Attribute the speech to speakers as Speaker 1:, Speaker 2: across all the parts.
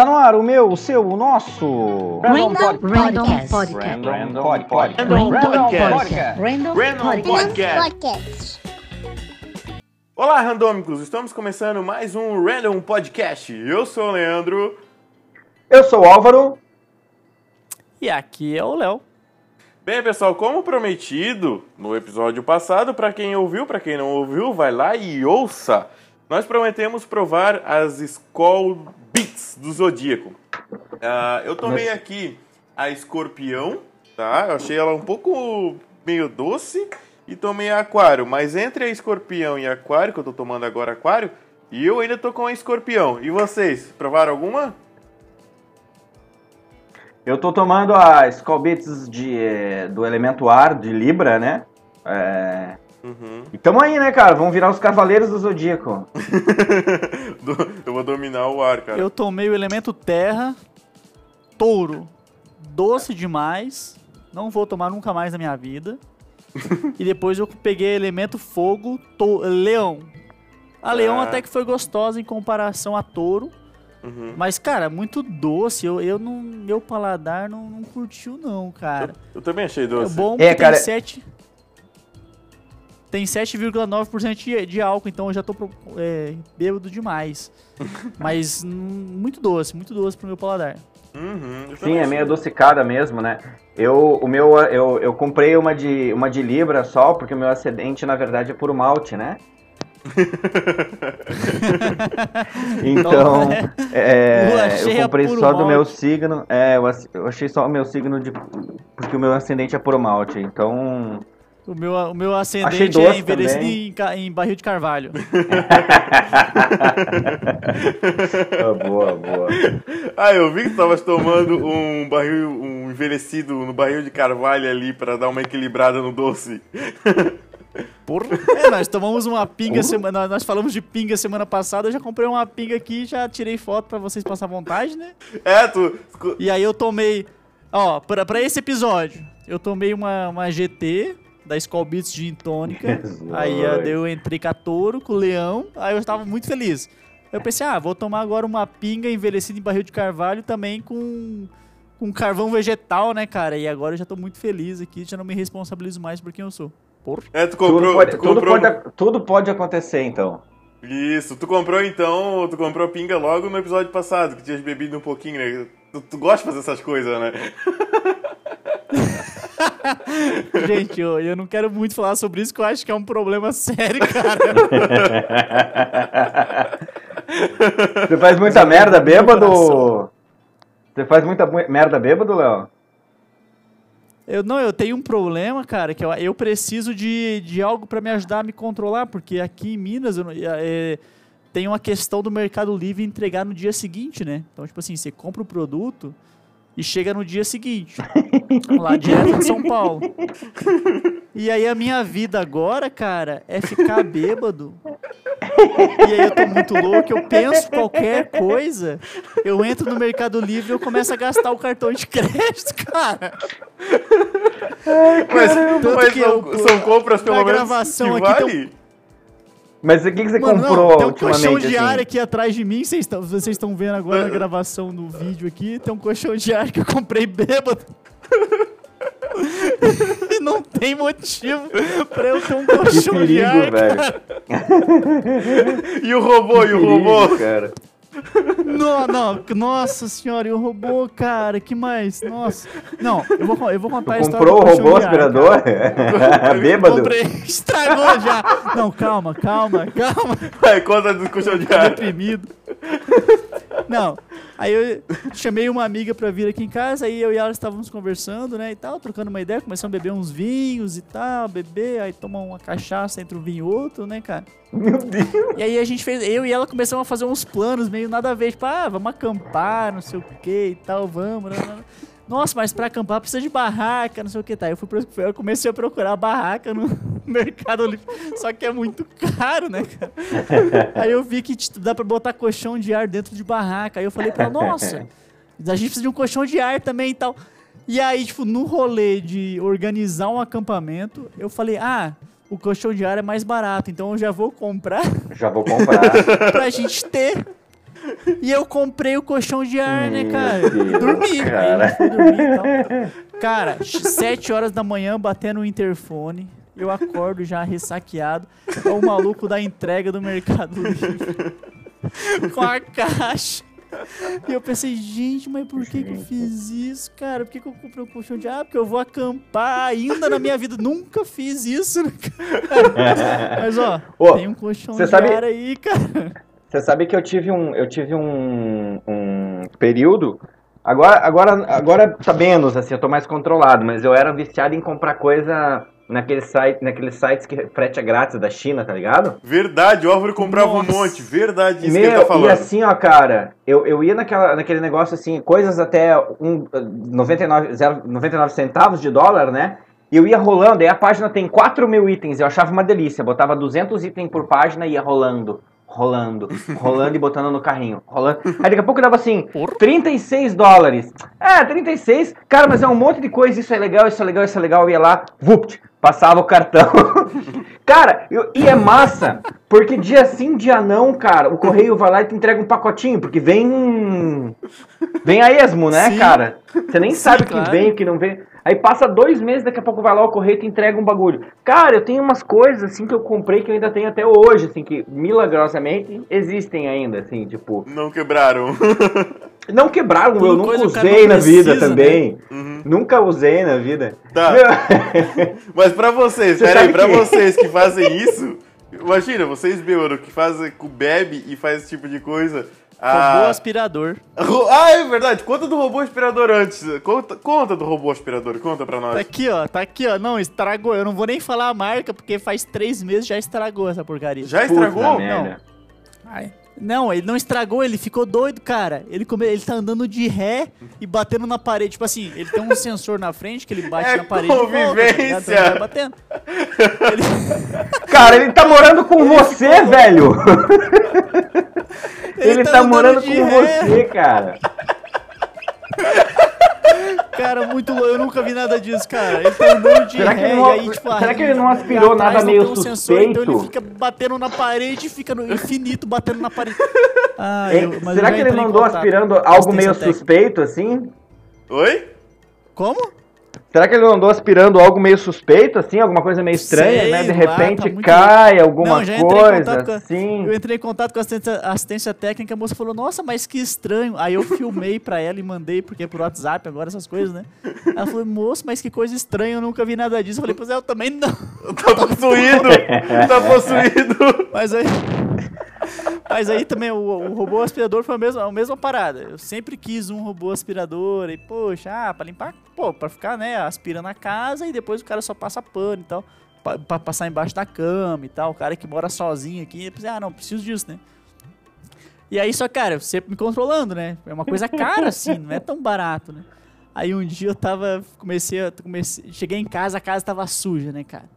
Speaker 1: Tá no ar o meu, o seu, o nosso.
Speaker 2: Random
Speaker 3: Random
Speaker 2: Podcast.
Speaker 3: Podcast.
Speaker 1: Random Podcast.
Speaker 3: Random
Speaker 2: Podcast.
Speaker 1: Podcast.
Speaker 3: Random
Speaker 2: Random
Speaker 3: Podcast.
Speaker 2: Podcast.
Speaker 4: Olá, randômicos! Estamos começando mais um Random Podcast. Eu sou o Leandro.
Speaker 1: Eu sou o Álvaro.
Speaker 5: E aqui é o Léo.
Speaker 4: Bem, pessoal, como prometido no episódio passado, para quem ouviu, para quem não ouviu, vai lá e ouça. Nós prometemos provar as Skull Beats do Zodíaco. Ah, eu tomei aqui a Escorpião, tá? Eu achei ela um pouco meio doce e tomei a Aquário, mas entre a Escorpião e a Aquário, que eu tô tomando agora Aquário, e eu ainda tô com a Escorpião. E vocês, provaram alguma?
Speaker 1: Eu tô tomando a Skull Beats de, eh, do elemento ar, de Libra, né? É...
Speaker 4: Uhum.
Speaker 1: E tamo aí, né, cara? Vamos virar os Cavaleiros do Zodíaco.
Speaker 4: Eu vou dominar o ar, cara.
Speaker 5: Eu tomei o elemento terra, touro, doce demais, não vou tomar nunca mais na minha vida. e depois eu peguei elemento fogo, to- leão. A leão
Speaker 4: Ah.
Speaker 5: até que foi gostosa em comparação a touro,
Speaker 4: Uhum.
Speaker 5: mas cara, muito doce. Eu, eu não, meu paladar não, não curtiu não, cara.
Speaker 4: Eu também achei
Speaker 5: É
Speaker 4: doce.
Speaker 5: bom
Speaker 1: É,
Speaker 5: que
Speaker 1: cara-
Speaker 5: tem 7 tem 7,9% de, de álcool, então eu já tô é, bêbado demais. Mas hum, muito doce, muito doce pro meu paladar.
Speaker 4: Uhum,
Speaker 1: Sim, é meio adocicada mesmo, né? Eu, o meu, eu, eu comprei uma de, uma de Libra só, porque o meu ascendente, na verdade, é puro malte, né? então, é,
Speaker 5: Lua cheia,
Speaker 1: eu comprei só do meu
Speaker 5: malte.
Speaker 1: signo. É, eu, eu achei só o meu signo de. Porque o meu ascendente é puro malte. Então.
Speaker 5: O meu, o meu ascendente é envelhecido em, em barril de carvalho.
Speaker 1: Ah, boa, boa.
Speaker 4: Ah, eu vi que tu tava tomando um barril, um envelhecido no barril de carvalho ali pra dar uma equilibrada no doce.
Speaker 5: Porra. É, nós tomamos uma pinga semana. Nós falamos de pinga semana passada. Eu já comprei uma pinga aqui, já tirei foto pra vocês passar vontade, né?
Speaker 4: É, tu.
Speaker 5: E aí eu tomei. Ó, pra, pra esse episódio, eu tomei uma, uma GT da Skull Beats Gin Tônica. Aí eu entrei com a touro, com o leão. Aí eu estava muito feliz. Eu pensei, ah, vou tomar agora uma pinga envelhecida em barril de carvalho também com, com carvão vegetal, né, cara? E agora eu já tô muito feliz aqui, já não me responsabilizo mais por quem eu sou. Porra.
Speaker 4: É, tu
Speaker 1: Tudo
Speaker 4: comprou.
Speaker 1: pode,
Speaker 4: tu
Speaker 1: tudo,
Speaker 4: comprou...
Speaker 1: pode, tudo pode acontecer, então.
Speaker 4: Isso, tu comprou então. Tu comprou pinga logo no episódio passado, que tinhas bebido um pouquinho, né? Tu, tu gosta de fazer essas coisas, né?
Speaker 5: Gente, eu, eu não quero muito falar sobre isso, que eu acho que é um problema sério, cara.
Speaker 1: Você faz muita merda bêbado? Você faz muita mu- merda bêbado, Léo?
Speaker 5: Eu não, eu tenho um problema, cara, que eu, eu preciso de, de algo pra me ajudar a me controlar, porque aqui em Minas eu é, tem uma questão do Mercado Livre entregar no dia seguinte, né? Então, tipo assim, você compra o produto e chega no dia seguinte, lá direto de São Paulo. E aí a minha vida agora, cara, é ficar bêbado. E aí eu tô muito louco, eu penso qualquer coisa, eu entro no Mercado Livre e eu começo a gastar o cartão de crédito, cara.
Speaker 4: Mas,
Speaker 5: Tanto
Speaker 4: mas
Speaker 5: que
Speaker 4: são,
Speaker 5: eu-
Speaker 4: são compras pelo menos
Speaker 5: gravação
Speaker 4: que
Speaker 5: aqui
Speaker 4: vale?
Speaker 1: Mas o que, que você
Speaker 5: Mano,
Speaker 1: comprou
Speaker 5: não, tem um colchão de ar
Speaker 1: assim?
Speaker 5: aqui atrás de mim, vocês estão vocês estão vendo agora na gravação no vídeo aqui, tem um colchão de ar que eu comprei bêbado. e não tem motivo pra eu ter um
Speaker 1: Que
Speaker 5: colchão de ar,
Speaker 1: perigo, velho.
Speaker 5: cara.
Speaker 4: E o robô, e o
Speaker 1: Perigo,
Speaker 4: robô?
Speaker 1: cara.
Speaker 5: Não, não, nossa senhora, e o robô, cara, que mais? Nossa. Não, eu vou, eu vou contar a história
Speaker 1: comprou o robô aspirador? bêbado?
Speaker 5: Comprei, estragou já. Não, calma, calma, calma.
Speaker 4: Vai, conta do colchão de ar.
Speaker 5: deprimido. Não, aí eu chamei uma amiga pra vir aqui em casa, aí eu e ela estávamos conversando, né, e tal, trocando uma ideia, começamos a beber uns vinhos e tal, beber, aí toma uma cachaça entre um vinho e outro, né, cara?
Speaker 1: Meu Deus.
Speaker 5: E aí a gente fez, eu e ela começamos a fazer uns planos meio nada a ver, tipo, ah, vamos acampar, não sei o que e tal, vamos, né, né, né. Nossa, mas pra acampar precisa de barraca, não sei o que, tá? Eu, fui, eu comecei a procurar barraca no Mercado Livre, só que é muito caro, né, cara? Aí eu vi que tipo, dá pra botar colchão de ar dentro de barraca. Aí eu falei pra ela, nossa, a gente precisa de um colchão de ar também e tal. E aí, tipo, no rolê de organizar um acampamento, eu falei, ah, o colchão de ar é mais barato, então eu já vou comprar
Speaker 1: Já vou comprar.
Speaker 5: pra gente ter E eu comprei o colchão de ar, né, cara? E dormi.
Speaker 1: Deus,
Speaker 5: Aí
Speaker 1: cara.
Speaker 5: eu fui dormir e tal. Cara, sete horas da manhã batendo o interfone. Eu acordo já ressaqueado. É o maluco da entrega do Mercado Livre. Com a caixa. E eu pensei, gente, mas por que, que eu fiz isso, cara? Por que, que eu comprei um colchão de ar? Porque eu vou acampar ainda na minha vida. Nunca fiz isso, né, cara? Mas, ó,
Speaker 1: Ô,
Speaker 5: tem um colchão de
Speaker 1: sabe-
Speaker 5: ar aí, cara.
Speaker 1: Você sabe que eu tive um, eu tive um, um período. Agora, agora, agora tá menos, assim, eu tô mais controlado, mas eu era viciado em comprar coisa naquele site, naqueles sites que frete é grátis da China, tá ligado?
Speaker 4: Verdade, o Álvaro comprava
Speaker 5: Nossa.
Speaker 4: um monte. Verdade, isso que ele
Speaker 1: Meu,
Speaker 4: tá falando.
Speaker 1: e assim, ó, cara, eu, eu ia naquela, naquele negócio assim, coisas até um, 99, zero- 99 centavos de dólar, né? E eu ia rolando, aí a página tem 4 mil itens, eu achava uma delícia, botava 200 itens por página e ia rolando, rolando, rolando e botando no carrinho, rolando. Aí daqui a pouco dava assim, 36 dólares. É, 36, cara, mas é um monte de coisa, isso é legal, isso é legal, isso é legal, eu ia lá, vupt, passava o cartão. Cara, eu- e é massa, porque dia sim, dia não, cara, o correio vai lá e te entrega um pacotinho, porque vem. Vem a esmo, né,
Speaker 5: Sim.
Speaker 1: cara? Você nem
Speaker 5: Sim,
Speaker 1: sabe o que
Speaker 5: claro.
Speaker 1: vem, o que não vem. Aí passa dois meses, daqui a pouco vai lá o correio e te entrega um bagulho. Cara, eu tenho umas coisas, assim, que eu comprei que eu ainda tenho até hoje, assim, que milagrosamente existem ainda, assim, tipo.
Speaker 4: Não quebraram.
Speaker 1: Não quebraram, eu nunca
Speaker 5: que
Speaker 1: usei
Speaker 5: não
Speaker 1: na vida
Speaker 5: precisa,
Speaker 1: também.
Speaker 4: Uhum.
Speaker 1: Nunca usei na vida.
Speaker 4: Tá.
Speaker 1: Meu-
Speaker 4: Mas pra vocês,
Speaker 1: Você
Speaker 4: peraí,
Speaker 1: sabe
Speaker 4: pra
Speaker 1: que-
Speaker 4: vocês que fazem isso, imagina, vocês bêbado que fazem, que bebe e faz esse tipo de coisa.
Speaker 5: Robô
Speaker 4: Ah,
Speaker 5: aspirador.
Speaker 4: ah, é verdade. Conta do robô aspirador antes. Conta, conta do robô aspirador, conta pra
Speaker 5: Tá
Speaker 4: nós.
Speaker 5: aqui, ó. Tá aqui, ó. Não, estragou. Eu não vou nem falar a marca, porque faz três meses já estragou essa porcaria.
Speaker 4: Já
Speaker 1: Puta
Speaker 4: estragou?
Speaker 1: merda.
Speaker 5: Ai. Não, ele não estragou, ele ficou doido, cara. Ele, come... ele tá andando de ré e batendo na parede. Tipo assim, ele tem um sensor na frente que ele bate
Speaker 4: É
Speaker 5: na parede. e volta, tá
Speaker 4: convivência.
Speaker 5: Ele batendo. Ele...
Speaker 1: Cara, ele tá morando com você, velho! Ele, tá,
Speaker 5: andando
Speaker 1: morando com
Speaker 5: ré.
Speaker 1: você, cara.
Speaker 5: Cara, muito louco. Eu nunca vi nada disso, cara. Ele tá andando de
Speaker 1: Será ele não-
Speaker 5: aí, tipo,
Speaker 1: será
Speaker 5: a-
Speaker 1: que ele não aspirou
Speaker 5: atrás
Speaker 1: nada
Speaker 5: não
Speaker 1: meio
Speaker 5: tem um sensor, então ele
Speaker 1: suspeito?
Speaker 5: fica batendo na parede e fica no infinito batendo na parede. Ah,
Speaker 1: Hein?
Speaker 5: eu-
Speaker 1: Será que ele mandou
Speaker 5: contato
Speaker 1: aspirando algo meio
Speaker 5: técnica.
Speaker 1: suspeito, assim?
Speaker 4: Oi?
Speaker 5: Como?
Speaker 1: Será que ele andou aspirando algo meio suspeito, assim? Alguma coisa meio estranha,
Speaker 5: Sei
Speaker 1: né? De
Speaker 5: lá,
Speaker 1: repente
Speaker 5: tá muito
Speaker 1: cai alguma
Speaker 5: Não, já entrei em
Speaker 1: coisa,
Speaker 5: contato com a-
Speaker 1: assim.
Speaker 5: Eu entrei em contato com a assistência, assistência técnica, a moça falou, nossa, mas que estranho. Aí eu filmei pra ela e mandei, porque é por WhatsApp agora, essas coisas, né? Ela falou, moço, mas que coisa estranha, eu nunca vi nada disso. Eu falei, pois é, eu também não.
Speaker 4: Tá possuído! tá possuído!
Speaker 5: Mas aí. Mas aí também o, o robô aspirador foi a mesma, a mesma parada. Eu sempre quis um robô aspirador e, poxa, ah, pra limpar, pô, pra ficar, né, aspirando a casa e depois o cara só passa pano e tal. Pra, pra passar embaixo da cama e tal. O cara que mora sozinho aqui, ah, não, preciso disso, né? E aí, só, cara, eu sempre me controlando, né? É uma coisa cara assim, não é tão barato, né? Aí um dia eu tava, comecei, comecei, cheguei em casa, a casa tava suja, né, cara?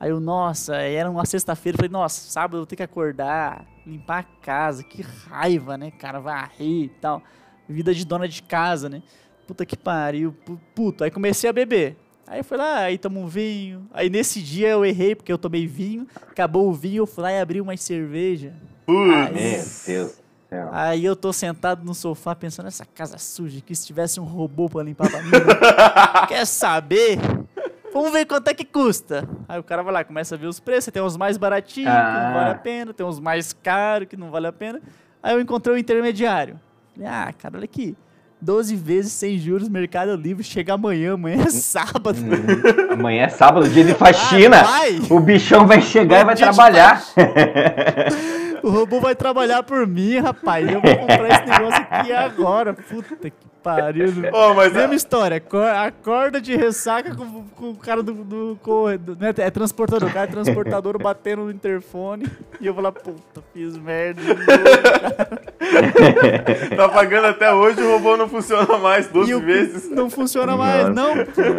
Speaker 5: Aí eu, nossa, aí era uma sexta-feira, falei, nossa, sábado eu vou ter que acordar, limpar a casa, que raiva, né, cara, varrer e tal. Vida de dona de casa, né? Puta que pariu, pu- puto. Aí comecei a beber. Aí foi lá, aí tomo um vinho. Aí nesse dia eu errei porque eu tomei vinho, acabou o vinho, eu fui lá e abri uma cerveja.
Speaker 1: Meu
Speaker 4: Putz.
Speaker 1: Deus do céu.
Speaker 5: Aí eu tô sentado no sofá pensando, essa casa suja, que se tivesse um robô pra limpar pra mim. né? Quer saber? Vamos ver quanto é que custa. Aí o cara vai lá, começa a ver os preços. Tem uns mais baratinhos, que
Speaker 1: Ah.
Speaker 5: não vale a pena. Tem uns mais caros, que não vale a pena. Aí eu encontrei o intermediário. Falei, ah, cara, olha aqui. 12 vezes sem juros, Mercado Livre. Chega amanhã, amanhã é sábado.
Speaker 1: Amanhã é sábado, dia de faxina.
Speaker 5: Ah,
Speaker 1: o bichão vai chegar e vai trabalhar.
Speaker 5: O robô vai trabalhar por mim, rapaz. Eu vou comprar esse negócio aqui agora. Puta que pariu.
Speaker 4: Ô, mas
Speaker 5: Mesma história, acor- acorda de ressaca com, com o cara do, do, corre- do- né, É transportador, o cara é transportador batendo no interfone. E eu vou lá, puta, fiz merda. novo,
Speaker 4: tá pagando até hoje, o robô não funciona mais 12
Speaker 5: E o-
Speaker 4: vezes.
Speaker 5: Não funciona mais,
Speaker 1: Nossa.
Speaker 5: não.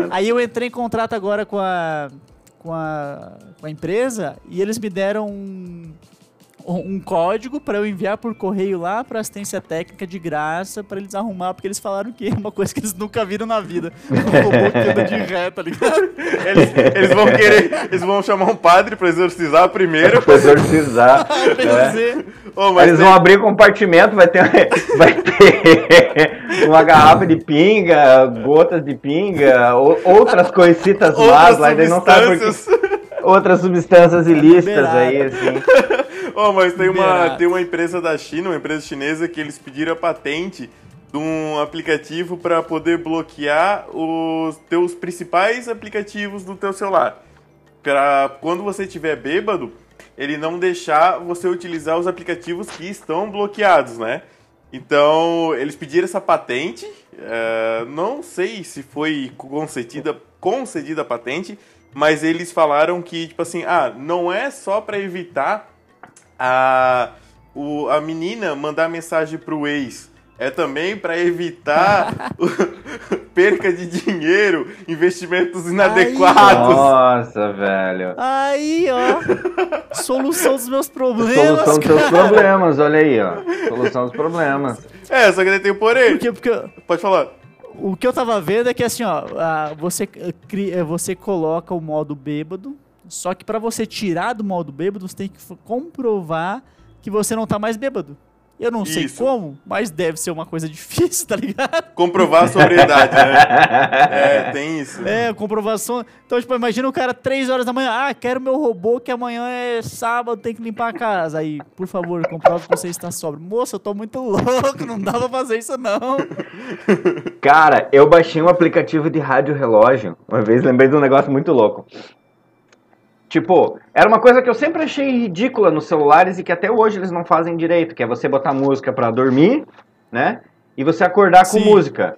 Speaker 5: Aí eu entrei em contrato agora com a, com a, com a empresa e eles me deram um, um código para eu enviar por correio lá para assistência técnica de graça para eles arrumar, porque eles falaram que é uma coisa que eles nunca viram na vida. Um robô que anda de ré, tá ligado?
Speaker 4: Eles, eles vão querer, eles vão chamar um padre pra exorcizar primeiro.
Speaker 1: Pra exorcizar. é.
Speaker 4: Ô, mas
Speaker 1: Eles
Speaker 4: tem-
Speaker 1: vão abrir compartimento, vai ter, vai ter uma garrafa de pinga, gotas de pinga, ou- outras coisitas más
Speaker 4: outras
Speaker 1: lá, daí não sabe por que-
Speaker 4: substâncias.
Speaker 1: outras substâncias ilícitas aí, assim.
Speaker 4: Oh, mas tem uma, tem uma empresa da China, uma empresa chinesa, que eles pediram a patente de um aplicativo para poder bloquear os teus principais aplicativos do teu celular. Para quando você estiver bêbado, ele não deixar você utilizar os aplicativos que estão bloqueados, né? Então, eles pediram essa patente. eh, não sei se foi concedida, concedida a patente, mas eles falaram que, tipo assim, ah, não é só para evitar a, o- a menina mandar mensagem pro ex. É também para evitar o- perca de dinheiro, investimentos inadequados.
Speaker 1: Nossa, velho.
Speaker 5: Aí, ó. Solução dos meus problemas.
Speaker 1: Solução dos seus problemas, olha aí, ó. Solução dos problemas.
Speaker 4: É, só que ele tem porém.
Speaker 5: Porque, porque
Speaker 4: Pode falar.
Speaker 5: o que eu tava vendo é que assim, ó, você, eh, você coloca o modo bêbado, só que pra você tirar do modo bêbado, você tem que comprovar que você não tá mais bêbado. Eu não sei
Speaker 4: Isso.
Speaker 5: como, mas deve ser uma coisa difícil, tá ligado?
Speaker 4: Comprovar a sobriedade, né? É, tem isso.
Speaker 5: É, comprovação. Então, tipo, imagina o cara 3 horas da manhã. Ah, quero meu robô que amanhã é sábado, tem que limpar a casa. Aí, por favor, comprove que você está sóbrio. Moça, eu tô muito louco, não dá pra fazer isso não.
Speaker 1: Cara, eu baixei um aplicativo de rádio relógio. Uma vez lembrei de um negócio muito louco. Tipo, era uma coisa que eu sempre achei ridícula nos celulares e que até hoje eles não fazem direito, que é você botar música pra dormir, né? E você acordar com
Speaker 5: Sim.
Speaker 1: música.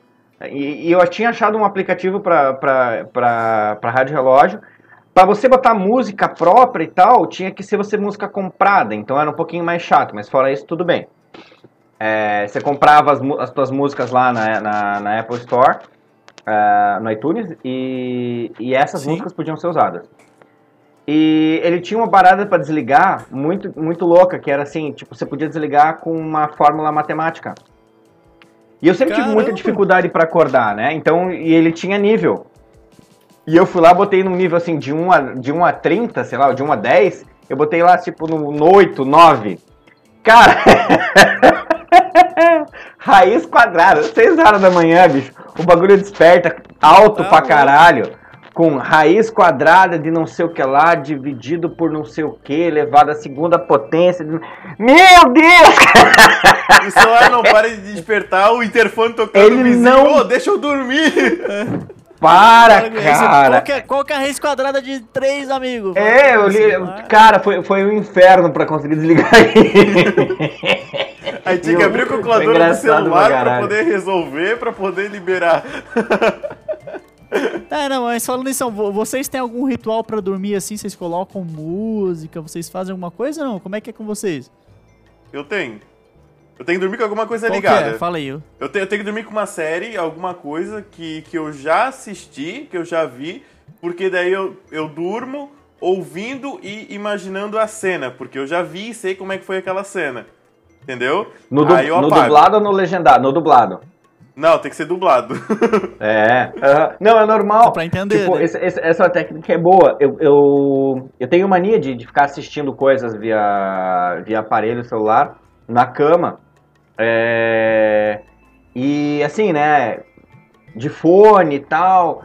Speaker 1: E, e eu tinha achado um aplicativo pra rádio relógio. Pra você botar música própria e tal, tinha que ser você música comprada, então era um pouquinho mais chato, mas fora isso, tudo bem. É, você comprava as, as tuas músicas lá na, na, na Apple Store, ah, no iTunes, e, e essas
Speaker 5: Sim.
Speaker 1: músicas podiam ser usadas. E ele tinha uma parada para desligar muito, muito louca, que era assim, tipo, você podia desligar com uma fórmula matemática. E eu sempre tive muita
Speaker 5: Caramba!
Speaker 1: dificuldade para acordar, né? Então, e ele tinha nível. E eu fui lá, botei num nível assim de 1 a, de 1 a 30, sei lá, de 1 a 10, eu botei lá tipo no, no 8, 9. Cara, raiz quadrada, 6 horas da manhã, bicho. O bagulho desperta alto
Speaker 5: Tá
Speaker 1: pra caralho. Com raiz quadrada de não sei o que lá, dividido por não sei o que, elevado à segunda potência. de- Meu Deus!
Speaker 4: O celular não para de despertar, o interfone tocando
Speaker 1: Ele
Speaker 4: o vizinho.
Speaker 1: não-
Speaker 4: Ô, deixa eu dormir!
Speaker 1: Para, cara!
Speaker 5: Qual que, é, qual que é a raiz quadrada de 3, amigo?
Speaker 1: É, eu li. Cara, foi, foi um inferno pra conseguir desligar ele.
Speaker 4: Aí tinha que abrir a
Speaker 1: Foi
Speaker 4: calculadora do celular pra poder resolver, pra poder liberar.
Speaker 5: É, não, mas falando isso, vo- vocês têm algum ritual pra dormir assim? Vocês colocam música? Vocês fazem alguma coisa ou não? Como é que é com vocês?
Speaker 4: Eu tenho. Eu tenho que dormir com alguma coisa
Speaker 5: Qual
Speaker 4: ligada.
Speaker 5: é? Fala aí. eu-
Speaker 4: Eu tenho, eu tenho que dormir com uma série, alguma coisa que, que eu já assisti, que eu já vi, porque daí eu, eu durmo ouvindo e imaginando a cena, porque eu já vi e sei como é que foi aquela cena. Entendeu?
Speaker 1: No, du-
Speaker 4: Aí eu
Speaker 1: no
Speaker 4: apago.
Speaker 1: dublado ou no legendado? No dublado.
Speaker 4: Não, tem que ser dublado.
Speaker 1: É. aham. Não, é normal.
Speaker 5: Dá pra entender,
Speaker 1: Tipo,
Speaker 5: né?
Speaker 1: esse- esse- essa técnica é boa. Eu, eu, eu tenho mania de, de ficar assistindo coisas via, via aparelho celular na cama. É, e assim, né? De fone e tal,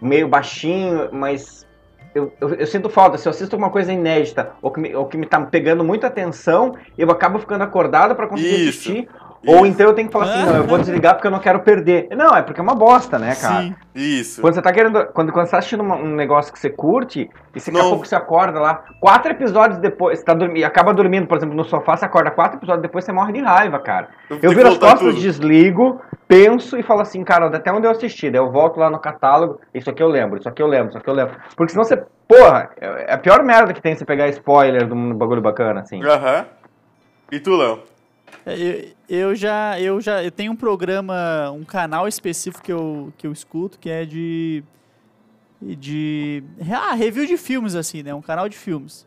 Speaker 1: meio baixinho, mas eu, eu, eu sinto falta. Se eu assisto alguma coisa inédita ou que, me, ou que me tá pegando muita atenção, eu acabo ficando acordado pra conseguir
Speaker 4: Isso.
Speaker 1: assistir. Ou
Speaker 4: Isso.
Speaker 1: então eu tenho que falar assim, não, eu vou desligar porque eu não quero perder. Não, é porque é uma bosta, né, cara?
Speaker 5: Sim.
Speaker 4: Isso.
Speaker 1: Quando você tá querendo. Quando, quando você tá assistindo uma- um negócio que você curte, e você, daqui a pouco você acorda lá, quatro episódios depois, você tá dormindo, acaba dormindo, por exemplo, no sofá, você acorda quatro episódios depois, você morre de raiva, cara.
Speaker 4: Eu
Speaker 1: Eu viro as costas,
Speaker 4: tudo.
Speaker 1: desligo, penso e falo assim, cara, até onde eu assisti, daí eu volto lá no catálogo, isso aqui eu lembro, isso aqui eu lembro, isso aqui eu lembro. Porque senão você. Porra, é é a pior merda que tem você pegar spoiler de um bagulho bacana, assim.
Speaker 4: Aham. E tu, Léo?
Speaker 5: É, Eu, eu já, eu já, eu tenho um programa, um canal específico que eu, que eu escuto, que é de, de, ah, review de filmes, assim, né, um canal de filmes.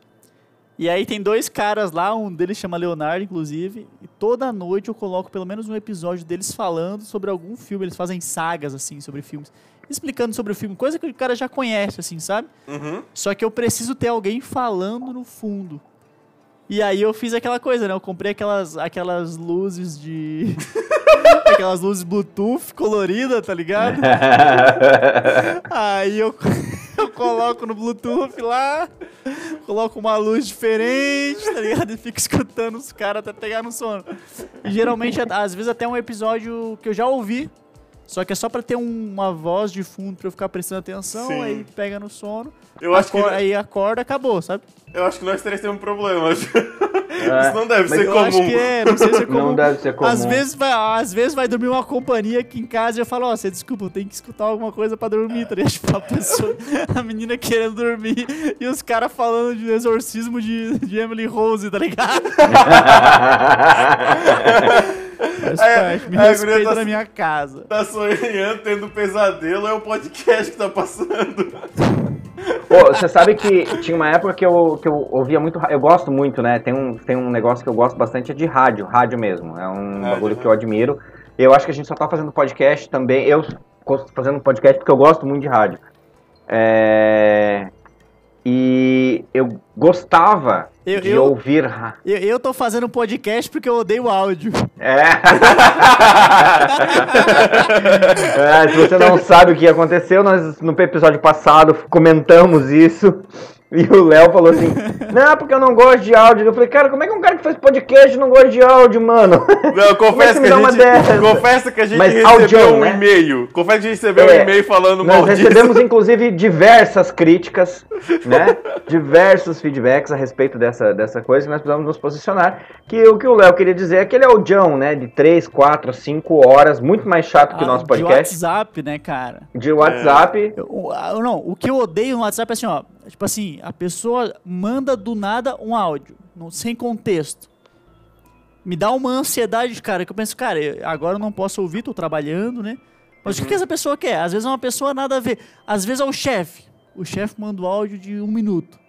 Speaker 5: E aí tem dois caras lá, um deles chama Leonardo, inclusive, e toda noite eu coloco pelo menos um episódio deles falando sobre algum filme. Eles fazem sagas, assim, sobre filmes. Explicando sobre o filme, coisa que o cara já conhece, assim, sabe?
Speaker 4: Uhum.
Speaker 5: Só que eu preciso ter alguém falando no fundo. E aí eu fiz aquela coisa, né? Eu comprei aquelas, aquelas luzes de. aquelas luzes Bluetooth coloridas, tá ligado? aí eu, eu coloco no Bluetooth lá, coloco uma luz diferente, tá ligado? E fico escutando os caras até pegar no sono. E geralmente, às vezes, até um episódio que eu já ouvi. Só que é só pra ter um- uma voz de fundo pra eu ficar prestando atenção,
Speaker 4: Sim.
Speaker 5: aí pega no sono.
Speaker 4: Eu acho que-
Speaker 5: Aí acorda, acabou, sabe?
Speaker 4: Eu acho que nós três temos um problema. Isso
Speaker 1: É,
Speaker 4: não deve
Speaker 1: mas
Speaker 4: ser
Speaker 5: Eu
Speaker 4: comum.
Speaker 5: acho que é, não sei se é comum.
Speaker 1: Não deve ser comum.
Speaker 5: Às vezes, vai, às vezes vai dormir uma companhia aqui em casa e eu falo, ó, você desculpa, eu tenho que escutar alguma coisa pra dormir, tá ligado? Tipo, a pessoa, a menina querendo dormir e os caras falando de exorcismo de, de Emily Rose, tá ligado? Faz
Speaker 4: É,
Speaker 5: parte, me
Speaker 4: é,
Speaker 5: respeita
Speaker 4: tá-
Speaker 5: na minha casa.
Speaker 4: Tá sonhando, tendo um pesadelo, é o podcast que tá passando.
Speaker 1: Pô, você sabe que tinha uma época que eu, que eu ouvia muito. Eu gosto muito, né? Tem um, tem um negócio que eu gosto bastante é de rádio, rádio mesmo. É um
Speaker 4: Rádio,
Speaker 1: bagulho
Speaker 4: né?
Speaker 1: que eu admiro. Eu acho que a gente só tá fazendo podcast também. Eu tô fazendo podcast porque eu gosto muito de rádio. É, E eu gostava
Speaker 5: Eu-
Speaker 1: de
Speaker 5: eu-
Speaker 1: ouvir.
Speaker 5: Eu, eu tô fazendo podcast porque eu odeio áudio.
Speaker 1: É. É, se você não sabe o que aconteceu, nós no episódio passado comentamos isso. E o Léo falou assim: Não, porque eu não gosto de áudio. Eu falei, cara, como é que um cara que faz podcast não gosta de áudio, mano?
Speaker 4: Não,
Speaker 1: é
Speaker 4: confesso
Speaker 1: que
Speaker 4: a
Speaker 1: uma
Speaker 4: gente,
Speaker 1: dessa?
Speaker 4: confessa que a gente
Speaker 1: Mas
Speaker 4: recebeu
Speaker 1: audião,
Speaker 4: um
Speaker 1: né?
Speaker 4: e-mail. Confesso que a gente recebeu
Speaker 1: É,
Speaker 4: um e-mail falando
Speaker 1: Nós
Speaker 4: mal disso.
Speaker 1: recebemos, inclusive, diversas críticas, né? Diversos feedbacks a respeito dessa, dessa coisa que nós precisamos nos posicionar. Que o que o Léo queria dizer é que ele é o John, né? De 3, 4, 5 horas, muito mais chato que o
Speaker 5: Ah,
Speaker 1: nosso
Speaker 5: De
Speaker 1: podcast.
Speaker 5: WhatsApp, né, cara?
Speaker 1: De WhatsApp.
Speaker 5: Eu- o- ah, não, o que eu odeio no WhatsApp é assim, ó. Tipo assim, a pessoa manda do nada um áudio, no- sem contexto. Me dá uma ansiedade, cara, que eu penso, cara, eu- agora eu não posso ouvir, tô trabalhando, né? Mas o que, que essa pessoa quer? Às vezes é uma pessoa nada a ver. Às vezes é o chefe. O chefe manda o áudio de um minuto.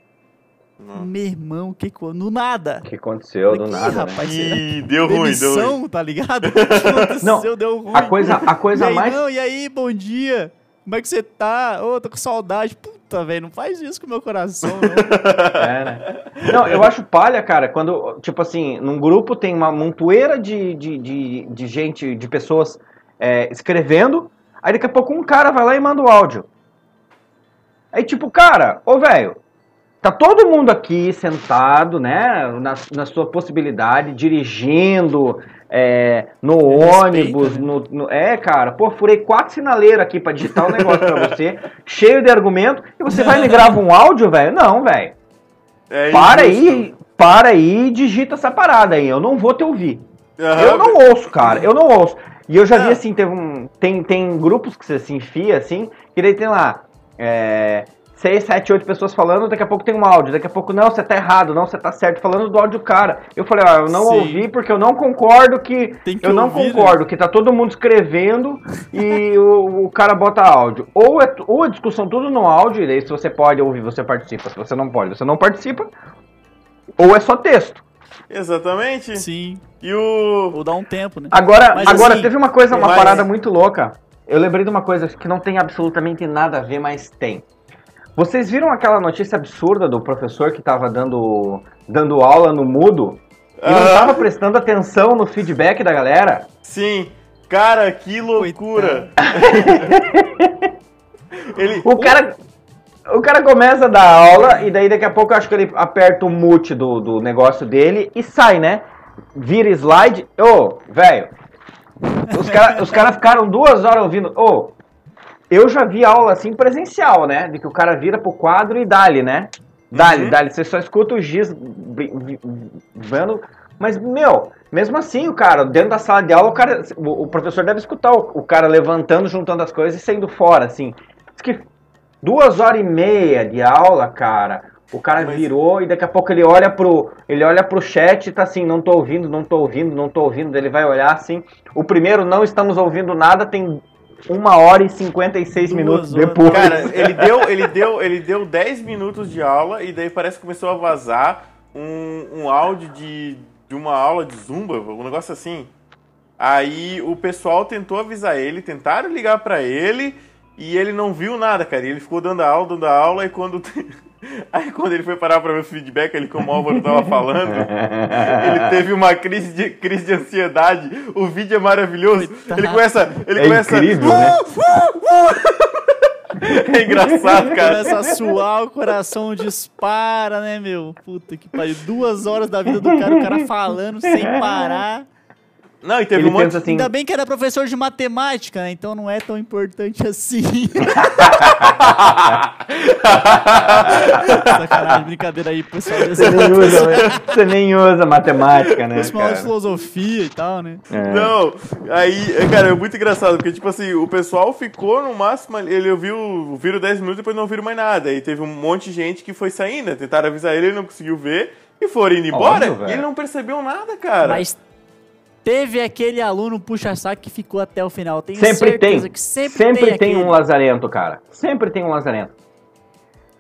Speaker 5: Meu irmão, que co... No nada.
Speaker 1: O que aconteceu do
Speaker 5: Ih,
Speaker 1: nada, né?
Speaker 5: rapaz?
Speaker 4: Ih, deu ruim, deu ruim.
Speaker 5: Tá ligado? O que aconteceu?
Speaker 1: Não,
Speaker 5: Deu ruim.
Speaker 1: A coisa, a
Speaker 5: E
Speaker 1: coisa
Speaker 5: aí,
Speaker 1: mais.
Speaker 5: não, e aí, bom dia? Como é que você tá? Ô, tô com saudade. Puta, velho, não faz isso com o meu coração, não.
Speaker 1: É, né? Não, eu acho palha, cara, quando, tipo assim, num grupo tem uma montoeira de, de, de, de gente, de pessoas é, escrevendo, aí daqui a pouco um cara vai lá e manda o áudio. Aí, tipo, cara, ô velho, tá todo mundo aqui sentado, né, na, na sua possibilidade, dirigindo, é, no
Speaker 5: Respeita,
Speaker 1: ônibus,
Speaker 5: né?
Speaker 1: no, no- É, cara, pô, furei quatro sinaleiros aqui pra digitar um negócio pra você, cheio de argumento, e você vai me grava um áudio, velho? Não, velho.
Speaker 4: É
Speaker 1: Para
Speaker 4: injusto.
Speaker 1: aí, para aí e digita essa parada aí. Eu não vou te ouvir.
Speaker 4: Aham.
Speaker 1: Eu não ouço, cara. Eu não ouço. E eu já vi
Speaker 4: Ah.
Speaker 1: assim, teve um. Tem, tem grupos que você se enfia assim, que daí tem lá. É, seis, sete, oito pessoas falando, daqui a pouco tem um áudio, daqui a pouco, não, você tá errado, não, você tá certo, falando do áudio do cara. Eu falei, ó, eu não
Speaker 5: Sim.
Speaker 1: ouvi porque eu não concordo que.
Speaker 5: Tem que
Speaker 1: eu não
Speaker 5: ouvir, né?
Speaker 1: concordo que tá todo mundo escrevendo e o, o cara bota áudio. Ou é ou a discussão tudo no áudio, e daí se você pode ouvir, você participa. Se você não pode, você não participa. Ou é só texto.
Speaker 4: Exatamente.
Speaker 5: Sim.
Speaker 4: E o.
Speaker 5: Ou dá um tempo, né?
Speaker 1: Agora,
Speaker 5: Mas
Speaker 1: agora
Speaker 5: assim,
Speaker 1: teve uma coisa, uma
Speaker 4: mas-
Speaker 1: parada muito louca. Eu lembrei de uma coisa que não tem absolutamente nada a ver, mas tem. Vocês viram aquela notícia absurda do professor que tava dando, dando aula no mudo e não
Speaker 4: Aham.
Speaker 1: tava prestando atenção no feedback da galera?
Speaker 4: Sim. Cara, que loucura. Ele.
Speaker 1: O cara, o cara começa a dar aula e daí daqui a pouco eu acho que ele aperta o mute do, do negócio dele e sai, né? Vira slide. Ô, velho. Os caras os cara ficaram duas horas ouvindo. Ô, eu já vi aula assim presencial, né? De que o cara vira pro quadro e dá-lhe, né? Dá-lhe,
Speaker 4: Uhum.
Speaker 1: dá-lhe. Você só escuta o giz vendo. Mas, meu, mesmo assim, o cara, dentro da sala de aula, o, cara, o, o professor deve escutar o, o cara levantando, juntando as coisas e saindo fora, assim. Diz que duas horas e meia de aula, cara, o cara
Speaker 4: Mas-
Speaker 1: virou e daqui a pouco ele olha pro, ele olha pro chat e tá assim, não tô ouvindo, não tô ouvindo, não tô ouvindo. Ele vai olhar assim. O primeiro, não estamos ouvindo nada, tem uma hora e 56
Speaker 5: Duas
Speaker 1: minutos
Speaker 5: horas.
Speaker 1: depois.
Speaker 4: Cara, ele deu, ele deu, ele deu 10 minutos de aula e daí parece que começou a vazar um, um áudio de, de uma aula de zumba, um negócio assim. Aí o pessoal tentou avisar ele, tentaram ligar pra ele e ele não viu nada, cara. E ele ficou dando aula, dando aula e quando Aí quando ele foi parar pra ver o feedback, ele como o Álvaro tava falando, ele teve uma crise de, crise de ansiedade. O vídeo é maravilhoso. Ele começa. Ele
Speaker 1: É
Speaker 4: começa.
Speaker 1: incrível, né?
Speaker 4: É engraçado, cara.
Speaker 5: Começa a suar, o coração dispara, né, meu? Puta que pariu. Duas horas da vida do cara, o cara falando sem parar.
Speaker 4: Não, e teve
Speaker 1: Ele
Speaker 4: um monte.
Speaker 1: assim,
Speaker 5: Ainda bem que era professor de matemática, né? Então não é tão importante assim. Sacanagem, brincadeira aí, pessoal.
Speaker 1: você nem usa, né? você nem usa matemática, né,
Speaker 5: Pessoal de filosofia e tal, né?
Speaker 1: É.
Speaker 4: Não, aí, cara, é muito engraçado, porque, tipo assim, o pessoal ficou no máximo, ele ouviu, viram 10 minutos e depois não ouviram mais nada. Aí teve um monte de gente que foi saindo, né? tentaram avisar ele, ele não conseguiu ver, e foram indo embora,
Speaker 1: Óbvio,
Speaker 4: e ele não percebeu nada, cara.
Speaker 5: Mas teve aquele aluno puxa-saco que ficou até o final. Tenho
Speaker 1: Sempre tem.
Speaker 5: certeza que sempre,
Speaker 1: Sempre, tem,
Speaker 5: aquele.
Speaker 1: um lazarento, cara. Sempre tem um lazarento.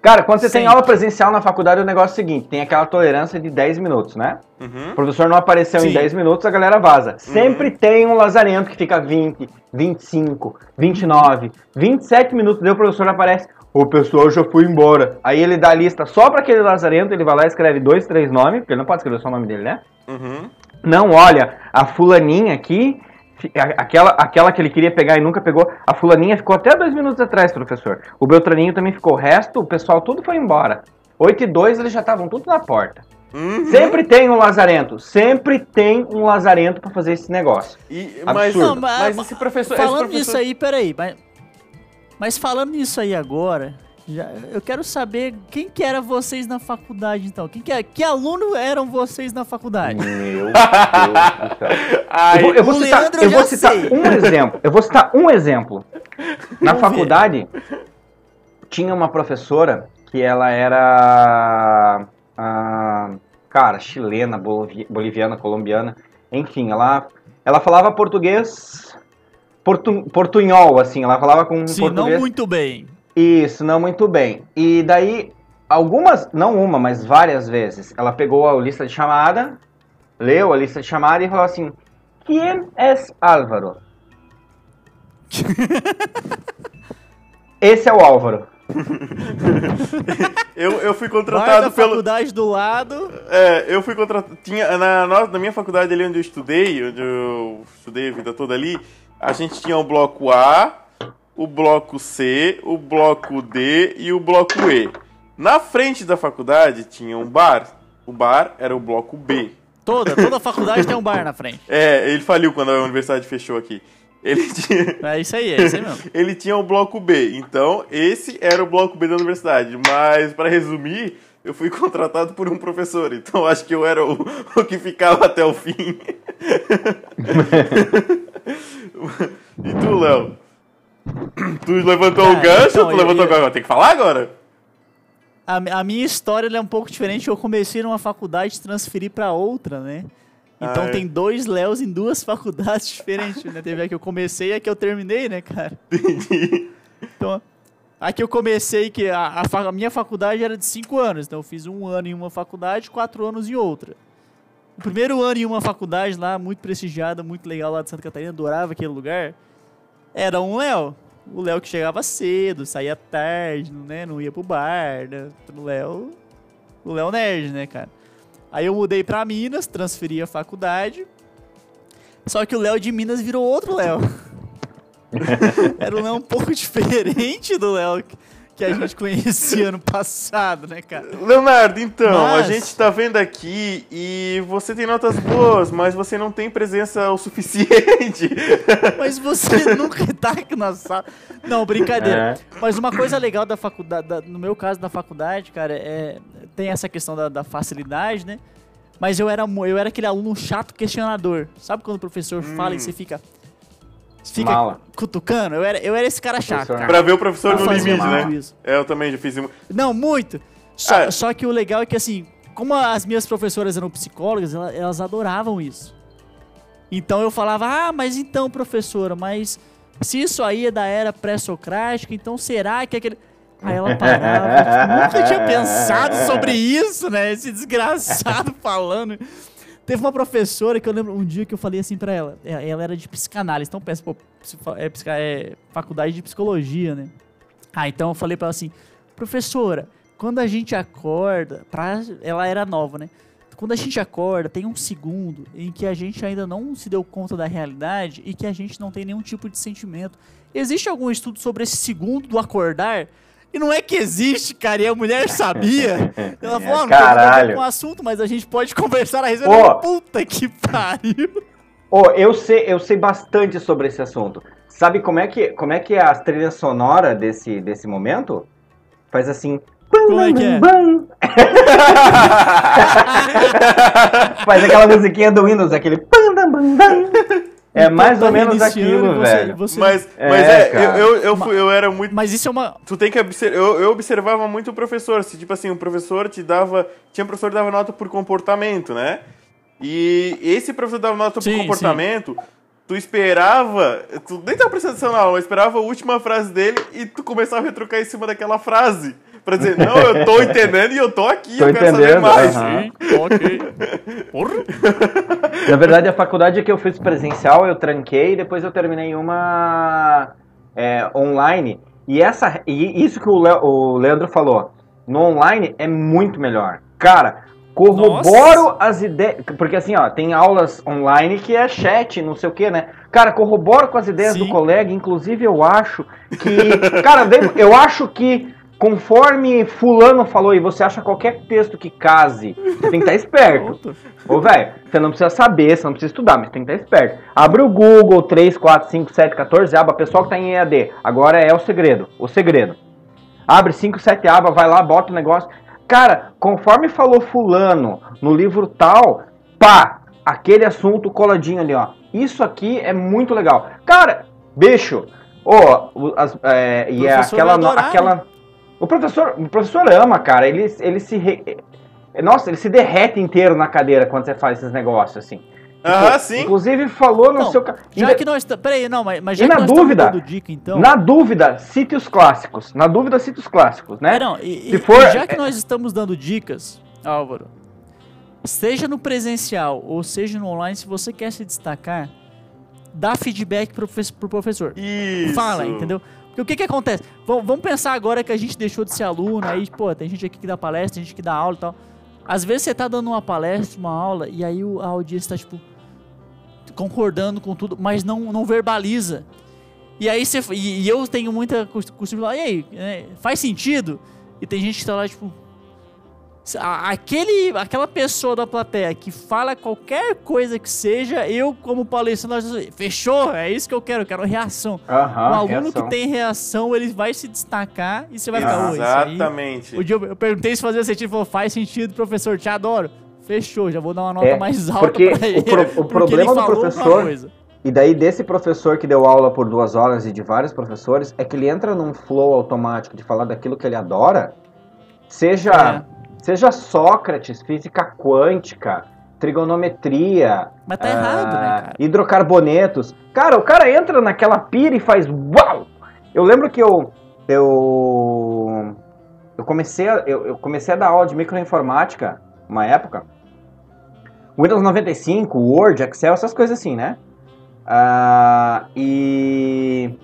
Speaker 1: Cara, quando você tem
Speaker 5: Sempre.
Speaker 1: aula presencial na faculdade, o negócio é o seguinte: tem aquela tolerância de 10 minutos, né?
Speaker 4: Uhum.
Speaker 1: O professor não apareceu em
Speaker 5: Sim.
Speaker 1: 10 minutos, a galera vaza. Sempre tem um lazarento que fica 20, 25, 29, 27 minutos, daí o professor aparece. O pessoal já foi embora. Aí ele dá a lista só pra aquele lazarento, ele vai lá e escreve dois, três nomes, porque ele não pode escrever só o nome dele, né?
Speaker 4: Uhum.
Speaker 1: Não, olha, a fulaninha aqui, aquela, aquela que ele queria pegar e nunca pegou, a fulaninha ficou até dois minutos atrás, professor. O Beltraninho também ficou. O resto, o pessoal tudo foi embora. 8 e 2 eles já estavam tudo na porta.
Speaker 4: Uhum.
Speaker 1: Sempre tem um lazarento, sempre tem um lazarento pra fazer esse negócio.
Speaker 4: E, mas,
Speaker 1: Absurdo.
Speaker 5: Não,
Speaker 4: mas esse professor. esse
Speaker 5: Falando
Speaker 4: professor...
Speaker 5: nisso aí, peraí. Mas, mas falando nisso aí agora, já, eu quero saber quem que era vocês na faculdade, então. Quem que, é- que aluno eram vocês na faculdade?
Speaker 1: Meu Deus do céu.
Speaker 4: Ai,
Speaker 1: Eu vou, eu vou citar,
Speaker 5: Leandro
Speaker 1: eu vou
Speaker 5: já
Speaker 1: citar
Speaker 5: sei.
Speaker 1: um exemplo. Eu vou citar um exemplo. Na
Speaker 5: Vamos ver.
Speaker 1: faculdade, tinha uma professora que ela era. ah, cara, chilena, bolivi- boliviana, colombiana. Enfim, ela, ela falava português. Portu, portunhol, assim, ela falava com
Speaker 5: Sim, não
Speaker 1: português.
Speaker 5: muito bem.
Speaker 1: Isso, não muito bem. E daí, algumas, não uma, mas várias vezes, ela pegou a lista de chamada, leu a lista de chamada e falou assim: Quem é Álvaro? Esse é o Álvaro.
Speaker 4: eu, eu fui
Speaker 5: Vai da
Speaker 4: contratado pelo.
Speaker 5: faculdade do lado.
Speaker 4: É, eu fui contratado. Tinha, na, nossa- na minha faculdade ali onde eu estudei, onde eu estudei a vida toda ali, a gente tinha o bloco A, o bloco C, o bloco D e o bloco E. Na frente da faculdade tinha um bar. O bar era o bloco B.
Speaker 5: Toda, toda faculdade tem um bar na frente.
Speaker 4: É, ele faliu quando a universidade fechou aqui. Ele tinha.
Speaker 5: É isso aí, é isso aí mesmo.
Speaker 4: ele tinha o bloco B. Então, esse era o bloco B da universidade. Mas, para resumir, eu fui contratado por um professor. Então, acho que eu era o, o que ficava até o fim. e tu, Léo? Tu levantou o
Speaker 5: Cara,
Speaker 4: gancho
Speaker 5: então,
Speaker 4: ou tu levantou o gancho? Tem que falar agora?
Speaker 5: A, a minha história é um pouco diferente. Eu comecei numa faculdade e transferi pra outra, né? Então
Speaker 4: Ah, é.
Speaker 5: tem dois Léos em duas faculdades diferentes, né? Teve a que eu comecei e a que eu terminei, né, cara?
Speaker 4: Entendi.
Speaker 5: Então, a que eu comecei, que a, a minha faculdade era de cinco anos. Então eu fiz um ano em uma faculdade, quatro anos em outra. O primeiro ano em uma faculdade lá, muito prestigiada, muito legal lá de Santa Catarina, adorava aquele lugar, era um Léo. O Léo que chegava cedo, saía tarde, né? Não ia pro bar, né? O Léo. O Léo Nerd, né, cara? Aí eu mudei pra Minas, transferi a faculdade. Só que o Léo de Minas virou outro Léo. Era um Léo um pouco diferente do Léo que- que a gente conhecia ano passado, né, cara?
Speaker 4: Leonardo, então,
Speaker 5: Mas-
Speaker 4: a gente tá vendo aqui e você tem notas boas, mas você não tem presença o suficiente.
Speaker 5: Mas você nunca tá aqui na sala. Não, brincadeira. Mas uma coisa legal da faculdade, da- no meu caso da faculdade, cara, é tem essa questão da, da facilidade, né? Mas eu era, eu era aquele aluno chato questionador. Sabe quando o professor fala e você fica. Fica
Speaker 1: Mala.
Speaker 5: cutucando? Eu era, eu era esse cara chato, cara.
Speaker 4: pra ver o professor
Speaker 5: Eu
Speaker 4: no
Speaker 5: fazia
Speaker 4: limite, né?
Speaker 5: isso.
Speaker 4: É, eu também já fiz.
Speaker 5: Não, muito. Só,
Speaker 4: Ah.
Speaker 5: só que o legal é que, assim, como as minhas professoras eram psicólogas, ela- elas adoravam isso. Então eu falava, ah, mas então, professora, mas se isso aí é da era pré-socrática, então será que aquele. Aí ela parava, tipo, nunca tinha pensado sobre isso, né? Esse desgraçado falando. Teve uma professora que eu lembro um dia que eu falei assim pra ela. é, Ela era de psicanálise, então pensa, pô, é, é faculdade de psicologia, né? Ah, então eu falei pra ela assim, professora, quando a gente acorda, pra... ela era nova, né? Quando a gente acorda, tem um segundo em que a gente ainda não se deu conta da realidade e que a gente não tem nenhum tipo de sentimento. Existe algum estudo sobre esse segundo do acordar? E não é que existe, cara, e a mulher sabia. Ela falou, ah, não tem
Speaker 1: Caralho.
Speaker 5: o assunto, mas a gente pode conversar a respeito.
Speaker 1: Ô.
Speaker 5: Puta que pariu.
Speaker 1: Ô, eu sei, eu sei bastante sobre esse assunto. Sabe como é que, como é que é a trilha sonora desse, desse momento? Faz assim.
Speaker 5: Como é que é?
Speaker 1: Faz aquela musiquinha do Windows, aquele. É mais
Speaker 5: Tá
Speaker 1: ou menos
Speaker 5: reiniciando
Speaker 1: aquilo,
Speaker 5: você-
Speaker 1: velho.
Speaker 5: você-
Speaker 4: Mas,
Speaker 1: É,
Speaker 4: mas é,
Speaker 1: cara.
Speaker 4: eu, eu, eu, fui- eu era muito.
Speaker 5: Mas isso é uma.
Speaker 4: Tu tem que observar. Eu, eu observava muito o professor. Se, tipo assim, o professor te dava. Tinha professor que dava nota por comportamento, né? E esse professor dava nota
Speaker 5: Sim,
Speaker 4: por comportamento. Tu esperava. Tu nem tava prestando atenção na aula, mas esperava a última frase dele e tu começava a retrucar em cima daquela frase. Pra dizer, não, eu tô entendendo e eu tô aqui,
Speaker 1: Tô
Speaker 4: eu quero saber
Speaker 1: entendendo,
Speaker 4: mais.
Speaker 1: aham.
Speaker 5: Sim, ok. Porra.
Speaker 1: Na verdade, a faculdade que eu fiz presencial, eu tranquei e depois eu terminei uma é, online. E, essa, e isso que o, Le- o Leandro falou, no online é muito melhor. Cara, corroboro as ideias. Porque assim, ó, tem aulas online que é chat, não sei o que, né? Cara, corroboro com as ideias
Speaker 5: Sim.
Speaker 1: do colega, inclusive eu acho que. Cara, eu acho que. Conforme fulano falou e você acha qualquer texto que case, você tem que estar esperto.
Speaker 5: Puta.
Speaker 1: Ô, velho, você não precisa saber, você não precisa estudar, mas tem que estar esperto. Abre o Google 3, 4, 5, 7, 14 aba, pessoal que tá em EAD. Agora é o segredo, o segredo. Abre 5, 7 aba, vai lá, bota o negócio. Cara, conforme falou fulano no livro tal, pá, aquele assunto coladinho ali, ó. Isso aqui é muito legal. Cara, bicho, ô, o- as- é, e é
Speaker 5: professor
Speaker 1: aquela, aquela... O professor, o professor ama, cara. Ele, ele se. re- Nossa, ele se derrete inteiro na cadeira quando você faz esses negócios, assim.
Speaker 4: Aham,
Speaker 1: Pô,
Speaker 4: sim.
Speaker 1: Inclusive falou no
Speaker 5: Não,
Speaker 1: seu.
Speaker 5: Já que nós. Peraí, não, mas, mas
Speaker 1: E
Speaker 5: já
Speaker 1: na
Speaker 5: que nós
Speaker 1: dúvida?
Speaker 5: estamos dando dica, então.
Speaker 1: Na dúvida, cite os clássicos. Na dúvida, cite os clássicos, né?
Speaker 5: É, não, e,
Speaker 1: Se
Speaker 5: e-
Speaker 1: for-
Speaker 5: e já que nós estamos dando dicas, Álvaro, seja no presencial ou seja no online, se você quer se destacar, dá feedback pro, pro professor.
Speaker 4: Isso.
Speaker 5: Fala, entendeu? Porque o que que acontece? Vam- Vamos pensar agora que a gente deixou de ser aluno, aí, pô, tem gente aqui que dá palestra, tem gente que dá aula e tal. Às vezes você tá dando uma palestra, uma aula, e aí a audiência tá, tipo, concordando com tudo, mas não, não verbaliza. E aí você. E, e eu tenho muita cos- costume de falar, e aí, é, faz sentido? E tem gente que tá lá, tipo. Aquele, aquela pessoa da plateia que fala qualquer coisa que seja, eu, como palestrante, fechou, é isso que eu quero, eu quero reação.
Speaker 1: Aham,
Speaker 5: um aluno
Speaker 1: reação.
Speaker 5: que tem reação, ele vai se destacar e você vai ficar, "Ô, isso aí.
Speaker 4: Exatamente.
Speaker 5: O dia eu perguntei se fazia sentido, ele falou, faz sentido, professor, te adoro. Fechou, já vou dar uma nota
Speaker 1: É,
Speaker 5: mais alta
Speaker 1: porque
Speaker 5: pra
Speaker 1: o
Speaker 5: ele.
Speaker 1: pro- o
Speaker 5: porque
Speaker 1: problema
Speaker 5: ele
Speaker 1: do professor-. E daí, desse professor que deu aula por duas horas e de vários professores, é que ele entra num flow automático de falar daquilo que ele adora, seja,
Speaker 5: É.
Speaker 1: seja Sócrates, física quântica, trigonometria,
Speaker 5: Mas tá errado, né,
Speaker 1: ah,
Speaker 5: cara?
Speaker 1: hidrocarbonetos. Cara, o cara entra naquela pira e faz uau! Eu lembro que eu eu eu comecei a, eu, eu comecei a dar aula de microinformática uma época. Windows 95, Word, Excel, essas coisas assim, né? Ah, e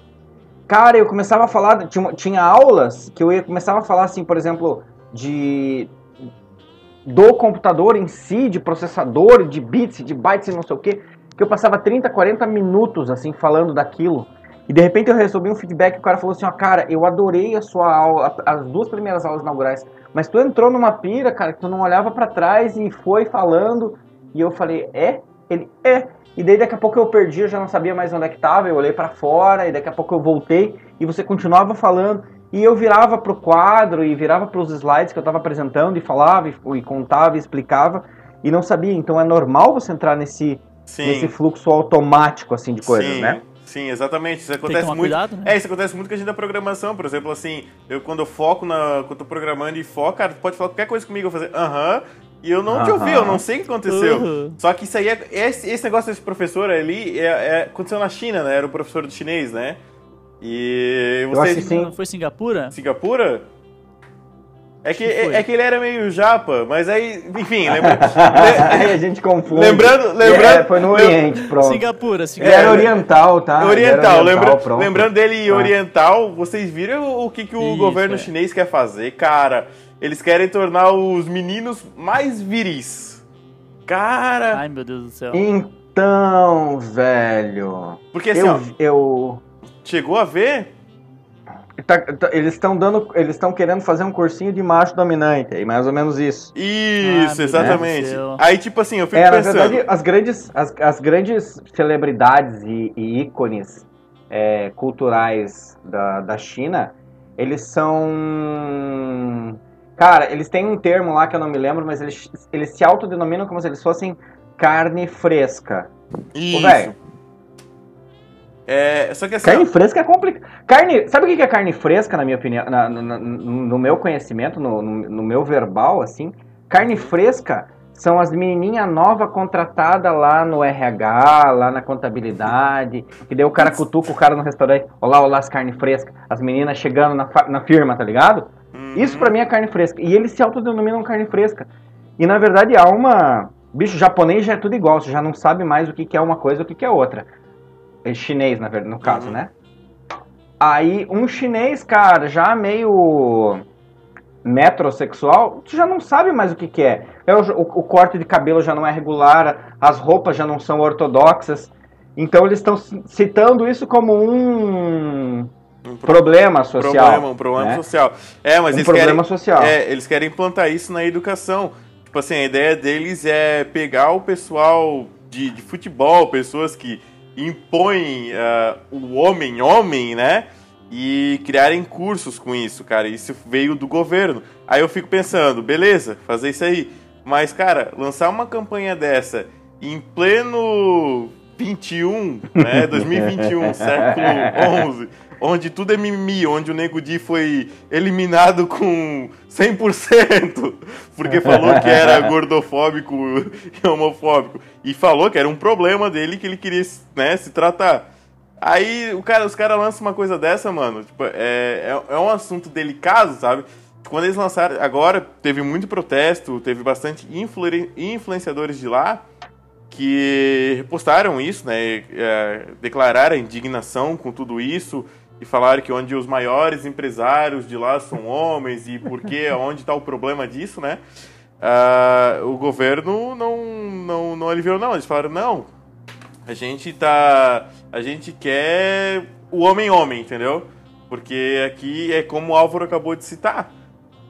Speaker 1: cara, eu começava a falar, tinha, tinha aulas que eu ia começava a falar assim, por exemplo, de do computador em si, de processador, de bits, de bytes e não sei o que, que eu passava 30, 40 minutos assim falando daquilo. E de repente eu recebi um feedback e o cara falou assim, ó, cara, eu adorei a sua aula, as duas primeiras aulas inaugurais, mas tu entrou numa pira, cara, que tu não olhava pra trás e foi falando, e eu falei, é? Ele, é. E daí daqui a pouco eu perdi, eu já não sabia mais onde é que tava, eu olhei pra fora, e daqui a pouco eu voltei, e você continuava falando, e eu virava pro quadro, e virava pros slides que eu tava apresentando, e falava, e, e contava, e explicava, e não sabia. Então é normal você entrar nesse,
Speaker 4: Sim.
Speaker 1: nesse fluxo automático, assim, de coisas,
Speaker 4: sim,
Speaker 1: né?
Speaker 4: Sim, exatamente. Isso
Speaker 5: Tem que
Speaker 4: acontece
Speaker 5: tomar
Speaker 4: muito.
Speaker 5: cuidado, né?
Speaker 4: É, isso acontece muito com a gente da programação. Por exemplo, assim, eu quando eu foco na. Quando eu tô programando e foco, cara, tu pode falar qualquer coisa comigo, eu vou fazer aham. e eu não te
Speaker 1: Aham.
Speaker 4: ouvi, eu não sei o que aconteceu.
Speaker 5: Uhum.
Speaker 4: Só que isso aí é. Esse, esse negócio desse professor ali é, é- aconteceu na China, né? Era o professor do chinês, né? E
Speaker 1: que sim.
Speaker 5: Não foi Singapura?
Speaker 4: Singapura? É que,
Speaker 5: que foi.
Speaker 4: é que ele era meio japa, mas aí, enfim, lembra,
Speaker 1: Aí a gente confunde.
Speaker 4: Lembrando- lembrando-
Speaker 1: É, foi no Oriente, pronto.
Speaker 5: Singapura,
Speaker 1: Ele
Speaker 5: Singapura.
Speaker 1: era oriental, tá? Ele era
Speaker 4: Oriental, lembra-
Speaker 1: pronto.
Speaker 4: lembrando dele
Speaker 1: Ah.
Speaker 4: oriental, vocês viram o que, que o
Speaker 5: Isso,
Speaker 4: governo
Speaker 5: é.
Speaker 4: chinês quer fazer? Cara, eles querem tornar os meninos mais viris. Cara,
Speaker 5: Ai, meu Deus do céu.
Speaker 1: Então, velho.
Speaker 4: porque assim, ó,
Speaker 1: Eu, eu,
Speaker 4: chegou a ver?
Speaker 1: tá- tá- eles estão dando, eles estão querendo fazer um cursinho de macho dominante, é mais ou menos isso.
Speaker 4: Isso,
Speaker 5: meu
Speaker 4: exatamente.
Speaker 5: Céu.
Speaker 4: Aí, tipo assim, eu fico
Speaker 1: É, na
Speaker 4: pensando.
Speaker 1: verdade, as grandes, as, as grandes celebridades e, e ícones é, culturais da, da China, eles são. Cara, eles têm um termo lá que eu não me lembro, mas eles, eles se autodenominam como se eles fossem carne fresca.
Speaker 4: Isso.
Speaker 1: velho.
Speaker 4: É, só que assim,
Speaker 1: Carne
Speaker 4: ó,
Speaker 1: fresca é complicado. Carne, sabe o que é carne fresca, na minha opinião? Na- na- no meu conhecimento, no, no- no meu verbal, assim, carne fresca são as menininhas novas contratadas lá no RH, lá na contabilidade, que daí o cara cutuca o cara no restaurante, olá, olá, as carne fresca, as meninas chegando na, na firma, tá ligado?
Speaker 4: Uhum.
Speaker 1: Isso pra mim é carne fresca. E eles se autodenominam carne fresca. E na verdade há uma. Bicho, japonês já é tudo igual, você já não sabe mais o que que é uma coisa e o que que é outra. É chinês, na verdade, no caso,
Speaker 4: Uhum.
Speaker 1: né? Aí, um chinês, cara, já meio metrosexual, tu já não sabe mais o que que é. É o, o- corte de cabelo já não é regular, as roupas já não são ortodoxas. Então eles estão ci- citando isso como um
Speaker 4: um pro-
Speaker 1: problema social.
Speaker 4: problema, um problema
Speaker 1: né?
Speaker 4: social. É, mas
Speaker 1: Um
Speaker 4: eles
Speaker 1: problema
Speaker 4: querem,
Speaker 1: social.
Speaker 4: É, eles querem implantar isso na educação. Tipo assim, a ideia deles é pegar o pessoal de, de futebol, pessoas que impõem ah, o homem homem, né? E criarem cursos com isso, cara. Isso veio do governo. Aí eu fico pensando, beleza, fazer isso aí. Mas, cara, lançar uma campanha dessa em pleno 21, né? 2021, século 11, onde tudo é mimimi, onde o Nego Di foi eliminado com 100%, porque falou que era gordofóbico e homofóbico, e falou que era um problema dele que ele queria né, se tratar. Aí o cara, os caras lançam uma coisa dessa, mano, tipo, é, é, é um assunto delicado, sabe? Quando eles lançaram, agora teve muito protesto, teve bastante influen- influenciadores de lá, que repostaram isso, né? é, declararam a indignação com tudo isso e falaram que onde os maiores empresários de lá são homens e por que, onde está o problema disso, né? Ah, o governo não, não, não aliviou, não. Eles falaram, não, a gente tá. A gente quer o homem-homem, entendeu? Porque aqui é como o Álvaro acabou de citar.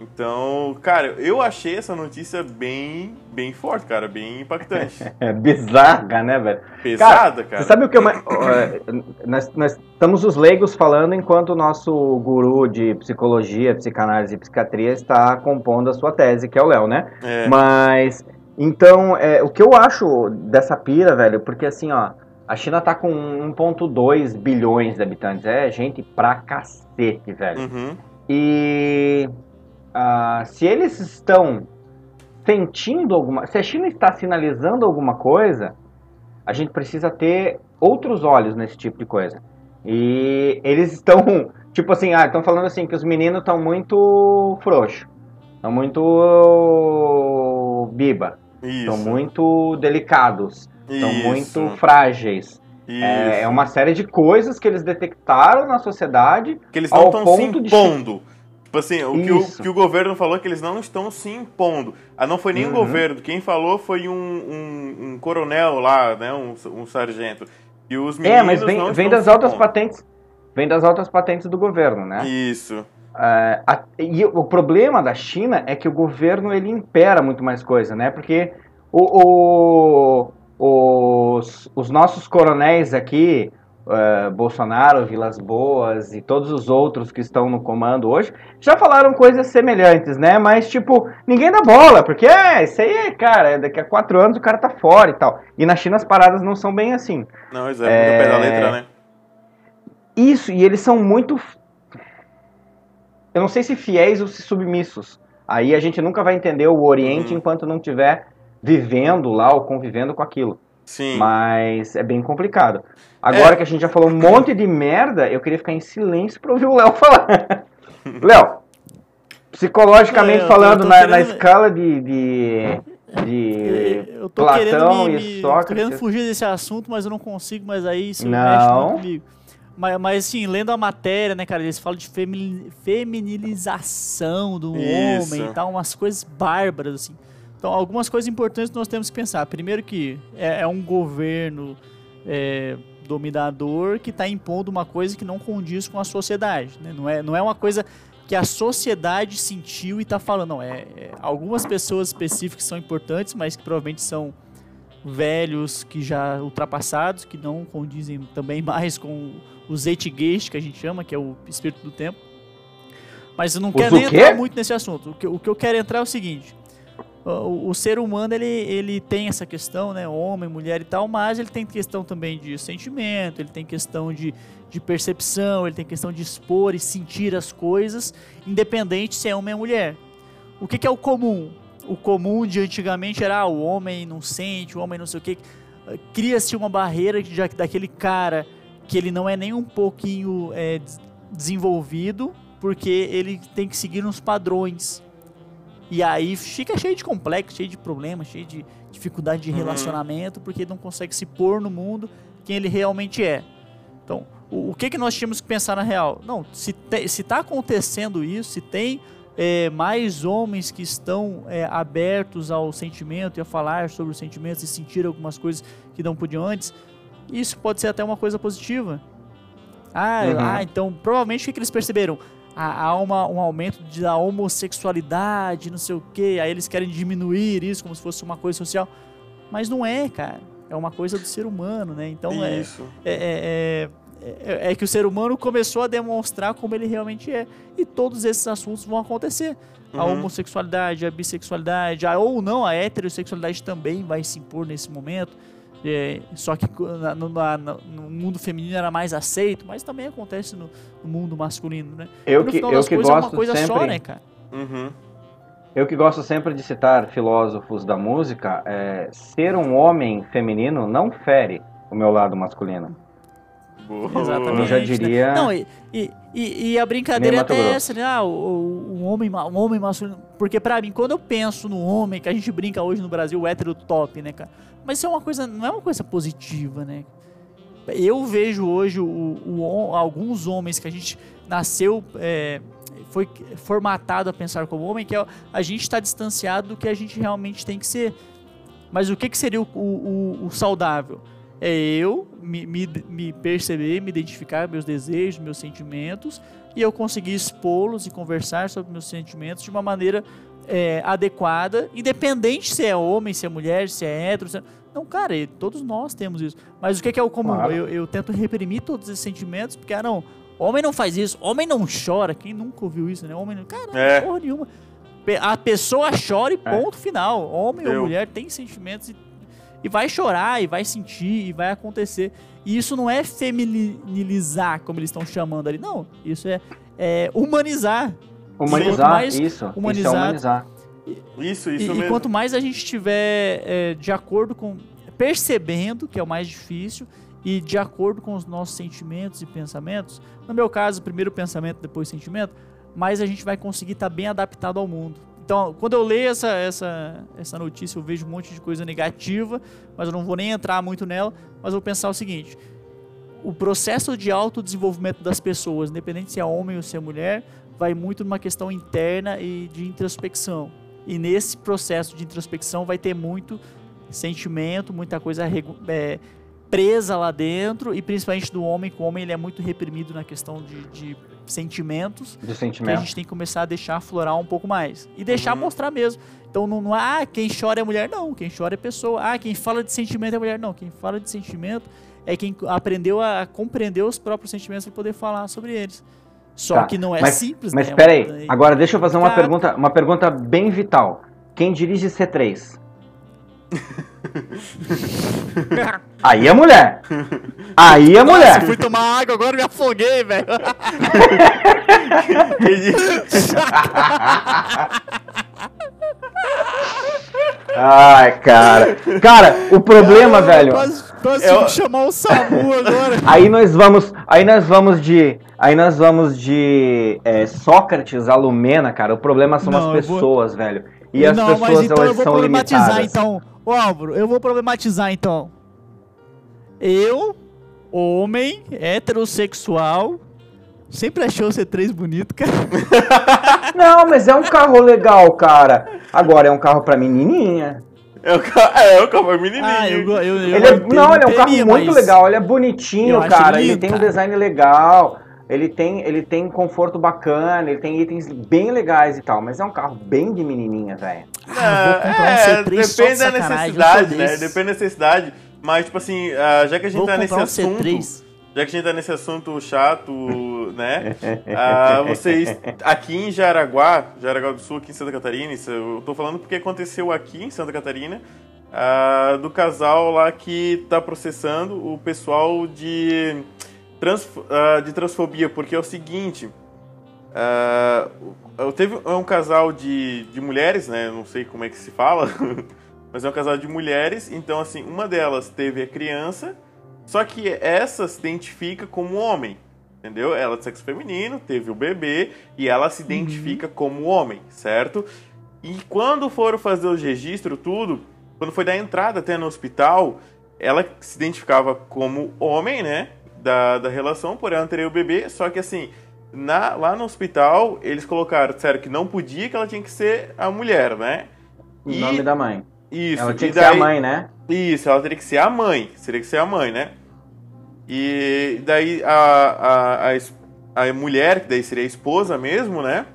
Speaker 4: Então, cara, eu achei essa notícia bem, bem forte, cara, bem impactante.
Speaker 1: É bizarra, né, velho?
Speaker 4: Pesada, cara.
Speaker 1: Você sabe o que eu mais. é, nós, nós estamos os leigos falando enquanto o nosso guru de psicologia, psicanálise e psiquiatria está compondo a sua tese, que é o Léo, né?
Speaker 4: É.
Speaker 1: Mas. Então, é, o que eu acho dessa pira, velho, porque assim, ó. A China tá com 1,2 bilhões de habitantes. É gente pra cacete, velho.
Speaker 4: Uhum.
Speaker 1: E ah, se eles estão sentindo alguma. Se a China está sinalizando alguma coisa, a gente precisa ter outros olhos nesse tipo de coisa. E eles estão, tipo assim, ah, estão falando assim que os meninos estão muito frouxos, estão muito biba, estão muito delicados, estão muito frágeis.
Speaker 4: Isso.
Speaker 1: É, é uma série de coisas que eles detectaram na sociedade
Speaker 4: Que eles não
Speaker 1: ao
Speaker 4: estão se
Speaker 1: ponto de-
Speaker 4: impondo. Tipo assim, o que o, que o governo falou é que eles não estão se impondo. Ah, não foi nem o
Speaker 1: Uhum.
Speaker 4: governo. Quem falou foi um, um, um coronel lá, né? Um, um sargento. E os meninos
Speaker 1: É, mas vem, vem das altas patentes. Vem das altas patentes do governo, né?
Speaker 4: Isso.
Speaker 1: É, a- e o problema da China é que o governo ele impera muito mais coisa, né? Porque o, o- os, os nossos coronéis aqui, é, Bolsonaro, Vilas Boas e todos os outros que estão no comando hoje, já falaram coisas semelhantes, né? Mas, tipo, ninguém dá bola, porque é, isso aí, cara, daqui a quatro anos o cara tá fora e tal. E na China as paradas não são bem assim.
Speaker 4: Não, isso é muito ao pé da letra, né?
Speaker 1: Isso, e eles são muito. Eu não sei se fiéis ou se submissos. Aí a gente nunca vai entender o Oriente
Speaker 4: Uhum.
Speaker 1: enquanto não estiver vivendo lá ou convivendo com aquilo.
Speaker 4: Sim.
Speaker 1: Mas é bem complicado. Agora
Speaker 4: É.
Speaker 1: que a gente já falou um monte de merda, eu queria ficar em silêncio pra ouvir o Léo falar. Léo, psicologicamente
Speaker 5: tô-
Speaker 1: falando, na, na
Speaker 5: querendo-
Speaker 1: escala de, de, de
Speaker 5: Eu tô querendo,
Speaker 1: Platão
Speaker 5: me,
Speaker 1: e
Speaker 5: me- tô querendo
Speaker 1: Sócrates.
Speaker 5: fugir desse assunto, mas eu não consigo, mas aí isso
Speaker 1: Não.
Speaker 5: mexe muito comigo. Mas, mas assim, lendo a matéria, né, cara, eles falam de femi- feminilização do
Speaker 4: Isso.
Speaker 5: homem e tal, umas coisas bárbaras, assim. Então, algumas coisas importantes que nós temos que pensar. Primeiro que é, é um governo é, dominador que está impondo uma coisa que não condiz com a sociedade, né? Não é, não é uma coisa que a sociedade sentiu e está falando. Não, é, é- algumas pessoas específicas são importantes, mas que provavelmente são velhos que já ultrapassados, que não condizem também mais com o Zeitgeist, que a gente chama, que é o espírito do tempo. Mas eu não
Speaker 1: Os
Speaker 5: quero nem entrar muito nesse assunto. O que, o que eu quero entrar é o seguinte. O, o ser humano, ele, ele tem essa questão, né? Homem, mulher e tal, mas ele tem questão também de sentimento, ele tem questão de, de percepção, ele tem questão de expor e sentir as coisas, independente se é homem ou mulher. O que, que é o comum? O comum de antigamente era ah, o homem não sente, o homem não sei o que. Cria-se uma barreira de, daquele cara que ele não é nem um pouquinho é, des- desenvolvido, porque ele tem que seguir uns padrões. E aí fica cheio de complexo, cheio de problemas, cheio de dificuldade de
Speaker 4: Uhum.
Speaker 5: relacionamento, porque ele não consegue se pôr no mundo quem ele realmente é. Então, o, o que, que nós tínhamos que pensar na real? Não, se, te, se tá acontecendo isso, se tem é, mais homens que estão é, abertos ao sentimento e a falar sobre os sentimentos e sentir algumas coisas que não podiam antes, isso pode ser até uma coisa positiva. Ah,
Speaker 1: Uhum.
Speaker 5: ah então provavelmente o que, que eles perceberam? Há, uma, um aumento da homossexualidade, não sei o que, aí eles querem diminuir isso como se fosse uma coisa social. Mas não é, cara. É uma coisa do ser humano, né? Então é, é, é, é, é que o ser humano começou a demonstrar como ele realmente é. E todos esses assuntos vão acontecer. A
Speaker 4: Uhum.
Speaker 5: homossexualidade, a bissexualidade, a, ou não, a heterossexualidade também vai se impor nesse momento. É, só que na- no, na- no mundo feminino era mais aceito, mas também acontece no, no mundo masculino, né?
Speaker 1: Eu
Speaker 5: no
Speaker 1: que,
Speaker 5: final
Speaker 1: eu
Speaker 5: das
Speaker 1: que
Speaker 5: coisas é uma
Speaker 1: gosto
Speaker 5: coisa
Speaker 1: sempre,
Speaker 5: só, né, cara?
Speaker 4: Uhum.
Speaker 1: eu que gosto sempre de citar filósofos da música, é, ser um homem feminino não fere o meu lado masculino.
Speaker 4: Boa.
Speaker 5: Exatamente.
Speaker 1: Eu já
Speaker 5: né?
Speaker 1: diria-
Speaker 5: Não, e, e, e- e a brincadeira é até
Speaker 1: Grosso.
Speaker 5: essa, né? Ah, o, o- homem, um homem masculino. Porque pra mim, quando eu penso no homem, que a gente brinca hoje no Brasil, o hétero top, né, cara? Mas isso é uma coisa, não é uma coisa positiva, né? Eu vejo hoje o, o alguns homens que a gente nasceu, é, foi formatado a pensar como homem, que é, a gente está distanciado do que a gente realmente tem que ser. Mas o que, que seria o, o- o- o saudável? É eu me, me, me perceber, me identificar meus desejos, meus sentimentos e eu conseguir expô-los e conversar sobre meus sentimentos de uma maneira é, adequada, independente se é homem, se é mulher, se é hétero. Se é... Não, cara, todos nós temos isso. Mas o que, que é o comum?
Speaker 1: Claro.
Speaker 5: Eu, eu tento reprimir todos esses sentimentos, porque, ah, não, homem não faz isso, homem não chora. Quem nunca ouviu isso, né? Homem não. Cara, não
Speaker 4: É.
Speaker 5: porra nenhuma. A pessoa chora e
Speaker 1: É.
Speaker 5: ponto final. Homem ou mulher tem sentimentos e, e vai chorar, e vai sentir, e vai acontecer. E isso não é feminilizar, como eles estão chamando ali. Não, isso é, é humanizar.
Speaker 1: Humanizar,
Speaker 5: mais
Speaker 1: isso. Isso é humanizar.
Speaker 4: Isso,
Speaker 5: E,
Speaker 4: isso
Speaker 5: e
Speaker 4: mesmo.
Speaker 5: quanto mais a gente estiver é, de acordo com. percebendo, que é o mais difícil, e de acordo com os nossos sentimentos e pensamentos, no meu caso, primeiro pensamento, depois sentimento, mais a gente vai conseguir estar bem adaptado ao mundo. Então, quando eu leio essa, essa, essa notícia, eu vejo um monte de coisa negativa, mas eu não vou nem entrar muito nela, mas vou pensar o seguinte: o processo de autodesenvolvimento das pessoas, independente se é homem ou se é mulher, vai muito numa questão interna e de introspecção. E nesse processo de introspecção vai ter muito sentimento, muita coisa é, presa lá dentro, e principalmente do homem, que o homem ele é muito reprimido na questão de, de sentimentos,
Speaker 1: De
Speaker 5: que a gente tem que começar a deixar aflorar um pouco mais. E deixar
Speaker 4: Uhum.
Speaker 5: mostrar mesmo. Então não, não é, ah, quem chora é mulher, não. Quem chora é pessoa. Ah, quem fala de sentimento é mulher, não. Quem fala de sentimento é quem aprendeu a compreender os próprios sentimentos para poder falar sobre eles. Só
Speaker 1: Tá,
Speaker 5: que não é
Speaker 1: mas-
Speaker 5: simples,
Speaker 1: Mas
Speaker 5: né?
Speaker 1: espera aí,
Speaker 5: É-
Speaker 1: agora deixa eu fazer uma pergunta, uma pergunta bem vital. Quem dirige C3? Aí é mulher. Aí é
Speaker 5: Nossa,
Speaker 1: mulher.
Speaker 5: fui tomar água, agora me afoguei, velho.
Speaker 1: Ai, cara. Cara, o problema,
Speaker 5: Eu
Speaker 1: velho.
Speaker 5: Quase, quase
Speaker 4: Eu-
Speaker 5: chamar o SAMU agora.
Speaker 1: Aí nós vamos, aí nós vamos de, aí nós vamos de é, Sócrates a Lumena, cara. O problema são
Speaker 5: Não, eu
Speaker 1: as
Speaker 5: vou-
Speaker 1: pessoas, velho. E as
Speaker 5: não,
Speaker 1: pessoas
Speaker 5: mas então eu
Speaker 1: elas
Speaker 5: vou
Speaker 1: são
Speaker 5: problematizar
Speaker 1: limitadas.
Speaker 5: então. Ô Álvaro, eu vou problematizar então. Eu, homem, heterossexual, sempre achei o C3 bonito, cara.
Speaker 1: Não, mas é um carro legal, cara. Agora é um carro pra menininha.
Speaker 4: É o carro, é o carro menininho.
Speaker 5: Ah, eu, go- eu, eu
Speaker 1: Ele é, não, ele é um carro muito legal. Ele é bonitinho,
Speaker 5: eu
Speaker 1: cara.
Speaker 5: ele
Speaker 1: Ele
Speaker 5: lindo,
Speaker 1: tem um
Speaker 5: cara.
Speaker 1: design legal. Ele tem, ele tem conforto bacana. Ele tem itens bem legais e tal. Mas é um carro bem de menininha, velho.
Speaker 5: Ah, eu um
Speaker 4: é,
Speaker 5: C3 só de
Speaker 4: depende da
Speaker 5: eu
Speaker 4: necessidade, né? Depende da necessidade. Mas, tipo assim, ah, já que a gente
Speaker 5: Vou
Speaker 4: tá nesse
Speaker 5: um
Speaker 4: assunto.
Speaker 5: C3.
Speaker 4: Já que a gente tá nesse assunto chato, né? ah, vocês aqui em Jaraguá, Jaraguá do Sul, aqui em Santa Catarina, isso eu tô falando porque aconteceu aqui em Santa Catarina, ah, do casal lá que tá processando o pessoal de, trans, ah, de transfobia, porque é o seguinte. eu teve é um casal de, de mulheres, né? Não sei como é que se fala, mas é um casal de mulheres. Então, assim, uma delas teve a criança, só que essa se identifica como homem, entendeu? Ela é de sexo feminino, teve o bebê e ela se identifica como homem, certo? E quando foram fazer os registros, tudo, quando foi dar entrada até no hospital, ela se identificava como homem, né? Da, da relação, por ela ter o bebê, só que assim, na, lá no hospital, eles colocaram, disseram que não podia, que ela tinha que ser a mulher, né?
Speaker 1: O
Speaker 4: E-
Speaker 1: nome da mãe.
Speaker 4: Isso,
Speaker 1: Ela tinha
Speaker 4: e
Speaker 1: que ser a
Speaker 4: daí-
Speaker 1: mãe, né?
Speaker 4: isso, ela teria que ser a mãe. Teria que ser a mãe, né? E daí a, a, a, a mulher, que daí seria a esposa mesmo, né?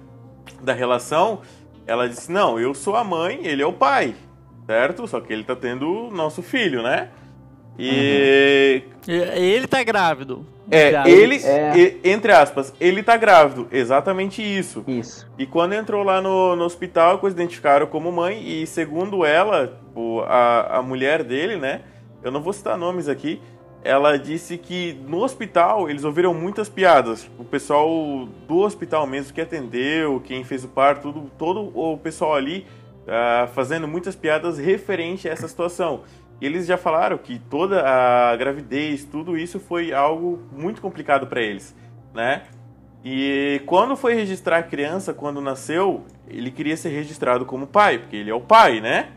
Speaker 4: Da relação, ela disse: Não, eu sou a mãe, ele é o pai, certo? Só que ele tá tendo o nosso filho, né? E.
Speaker 5: E- Ele tá grávido.
Speaker 4: É, ele,
Speaker 1: É.
Speaker 4: e- entre aspas, ele tá grávido, exatamente isso.
Speaker 1: Isso.
Speaker 4: E quando entrou lá no, no hospital, coisa identificaram como mãe, e segundo ela, o- a, a mulher dele, né? Eu não vou citar nomes aqui. Ela disse que no hospital eles ouviram muitas piadas. O pessoal do hospital mesmo que atendeu, quem fez o parto, tudo, todo o pessoal ali ah, fazendo muitas piadas referente a essa situação. E eles já falaram que toda a gravidez, tudo isso foi algo muito complicado para eles, né? E quando foi registrar a criança, quando nasceu, ele queria ser registrado como pai, porque ele é o pai, né?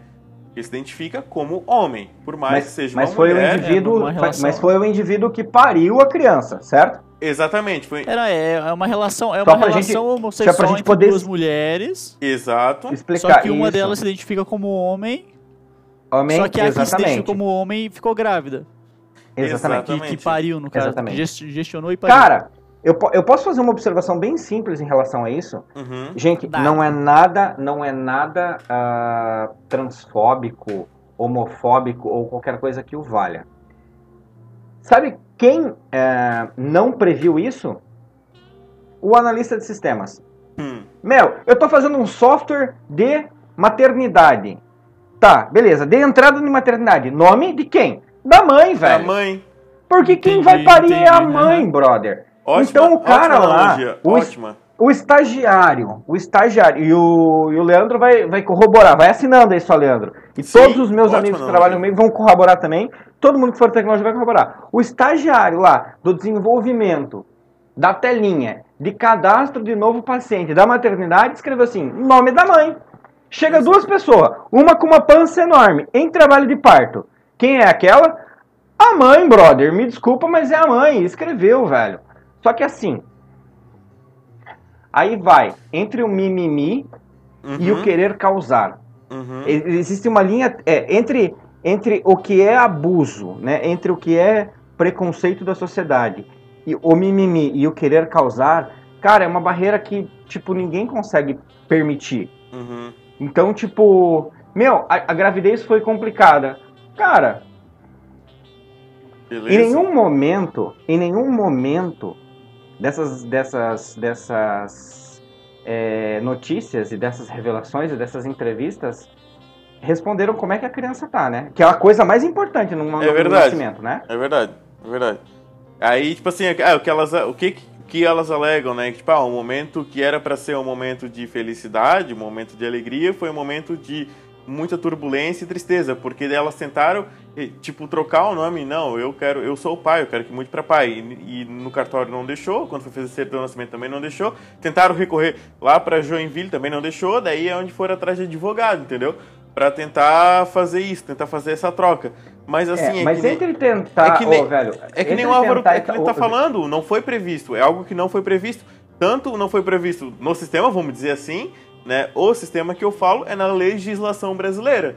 Speaker 4: Ele se identifica como homem, por mais
Speaker 1: Mas,
Speaker 4: que seja
Speaker 1: mas
Speaker 4: uma
Speaker 1: foi
Speaker 4: mulher.
Speaker 1: o indivíduo,
Speaker 5: É, uma relação.
Speaker 1: mas foi o indivíduo que pariu a criança, certo?
Speaker 4: Exatamente, foi
Speaker 5: Era, é, é uma relação, é
Speaker 1: Só
Speaker 5: uma relação
Speaker 1: gente- só
Speaker 5: homossexual
Speaker 1: pra gente
Speaker 5: entre
Speaker 1: poder-
Speaker 5: duas mulheres.
Speaker 4: exato.
Speaker 1: Explicar
Speaker 5: Só que uma
Speaker 1: isso.
Speaker 5: delas se identifica como homem,
Speaker 1: Homem,
Speaker 5: só que a que se
Speaker 1: exatamente.
Speaker 5: como homem ficou grávida.
Speaker 1: Exatamente.
Speaker 5: Que,
Speaker 4: Exatamente.
Speaker 5: que pariu, no caso.
Speaker 1: Exatamente.
Speaker 5: Gest- gestionou e pariu.
Speaker 1: Cara, eu, eu posso fazer uma observação bem simples em relação a isso?
Speaker 4: Uhum.
Speaker 1: Gente,
Speaker 5: Dá.
Speaker 1: não é nada, não é nada ah, transfóbico, homofóbico ou qualquer coisa que o valha. Sabe quem eh, não previu isso? O analista de sistemas.
Speaker 4: Hum.
Speaker 1: Meu, eu tô fazendo um software de maternidade. Tá, beleza. De entrada em maternidade. Nome de quem? Da mãe, velho.
Speaker 4: mãe.
Speaker 1: Porque quem
Speaker 5: Entendi,
Speaker 1: vai parir é a
Speaker 5: entendi,
Speaker 1: mãe, brother.
Speaker 4: Ótima,
Speaker 1: então o cara lá, o,
Speaker 4: ótima.
Speaker 1: o estagiário, o estagiário, e o, e o Leandro vai, vai corroborar, vai assinando aí só, Leandro. E
Speaker 4: Sim,
Speaker 1: todos os meus amigos que trabalham comigo vão corroborar também. Todo mundo que for tecnológico vai corroborar. O estagiário lá do desenvolvimento da telinha de cadastro de novo paciente da maternidade escreveu assim: nome da mãe. Chega duas pessoas, uma com uma pança enorme, em trabalho de parto. Quem é aquela? A mãe, brother. Me desculpa, mas é a mãe. Escreveu, velho. Só que assim. Aí vai entre o mimimi e o
Speaker 4: Uhum,
Speaker 1: querer causar.
Speaker 4: uhum.
Speaker 1: Existe uma linha é, entre, entre o que é abuso, né? entre o que é preconceito da sociedade e o mimimi e o querer causar, cara, é uma barreira que tipo ninguém consegue permitir.
Speaker 4: Uhum.
Speaker 1: Então, tipo, meu, a, a gravidez foi complicada. Cara,
Speaker 4: Beleza.
Speaker 1: em nenhum momento, em nenhum momento dessas, dessas, dessas é, notícias e dessas revelações e dessas entrevistas responderam como é que a criança tá, né? Que é a coisa mais importante no, no
Speaker 4: É verdade.
Speaker 1: nascimento, né?
Speaker 4: É verdade, é verdade. Aí, tipo assim, é, o que elas, o que, que elas alegam, né? Que, tipo, ah, um momento que era pra ser um momento de felicidade, um momento de alegria, foi um momento de muita turbulência e tristeza, porque elas tentaram, tipo, trocar o nome. Não, eu quero, eu sou o pai, eu quero que mude para pai. E, e, no cartório não deixou, quando foi fazer certidão de nascimento também não deixou. Tentaram recorrer lá para Joinville, também não deixou. Daí é onde foram atrás de advogado, entendeu? Para tentar fazer isso, tentar fazer essa troca. Mas assim,
Speaker 1: é,
Speaker 4: é
Speaker 1: mas
Speaker 4: que
Speaker 1: entre nem, tentar,
Speaker 4: é que nem,
Speaker 1: oh, velho,
Speaker 4: é que nem o Álvaro é que ele tá falando, não foi previsto, é algo que não foi previsto. Tanto não foi previsto no sistema, vamos dizer assim, né? O sistema que eu falo é na legislação brasileira.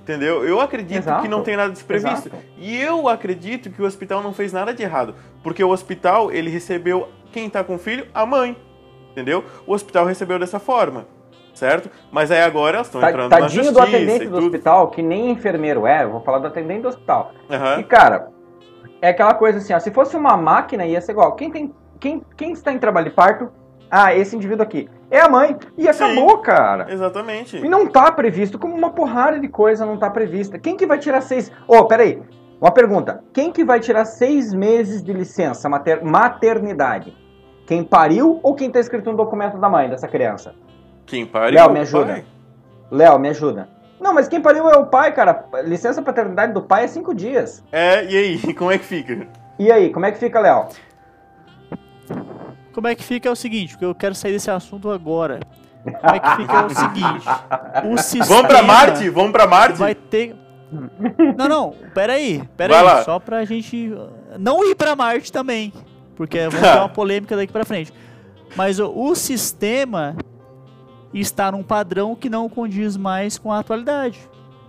Speaker 4: Entendeu? Eu acredito Exato. que não tem nada desprevisto. Exato. E eu acredito que o hospital não fez nada de errado. Porque o hospital, ele recebeu quem tá com o filho? A mãe. Entendeu? O hospital recebeu dessa forma certo? Mas aí agora elas estão tá, entrando na justiça
Speaker 1: do atendente do hospital, que nem enfermeiro é, eu vou falar do atendente do hospital.
Speaker 4: Uhum.
Speaker 1: E, cara, é aquela coisa assim, ó, se fosse uma máquina, ia ser igual. Quem, tem, quem, quem está em trabalho de parto, ah, esse indivíduo aqui, é a mãe. E acabou, Sim, cara.
Speaker 4: Exatamente.
Speaker 1: E não tá previsto, como uma porrada de coisa não tá prevista. Quem que vai tirar seis... Ô, oh, peraí, uma pergunta. Quem que vai tirar seis meses de licença mater... maternidade? Quem pariu ou quem tá escrito no documento da mãe dessa criança?
Speaker 4: Quem pariu
Speaker 1: Léo, me ajuda. Léo, me ajuda. Não, mas quem pariu é o pai, cara. Licença paternidade do pai é cinco dias.
Speaker 4: É, e aí? Como é que fica?
Speaker 1: E aí, como é que fica, Léo?
Speaker 5: Como é que fica é o seguinte, porque eu quero sair desse assunto agora. Como é que fica é o seguinte. O sistema
Speaker 4: Vamos pra Marte? Vamos pra Marte?
Speaker 5: Vai ter. Não, não, peraí, peraí. Lá. Só pra gente não ir pra Marte também. Porque vamos ter uma polêmica daqui pra frente. Mas o, o sistema e está num padrão que não condiz mais com a atualidade.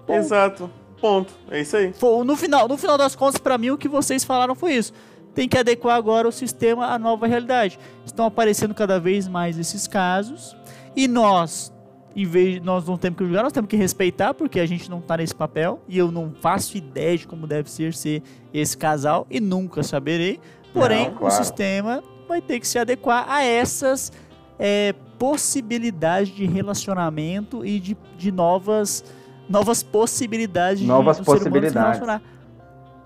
Speaker 4: Ponto. Exato. Ponto. É isso aí.
Speaker 5: No final, no final das contas, para mim, o que vocês falaram foi isso. Tem que adequar agora o sistema à nova realidade. Estão aparecendo cada vez mais esses casos e nós, em vez nós não temos que julgar, nós temos que respeitar porque a gente não está nesse papel e eu não faço ideia de como deve ser ser esse casal e nunca saberei. Porém, não, claro. o sistema vai ter que se adequar a essas é, possibilidade de relacionamento e de, de novas, novas possibilidades
Speaker 1: novas
Speaker 5: de,
Speaker 1: possibilidades. ser humano se relacionar.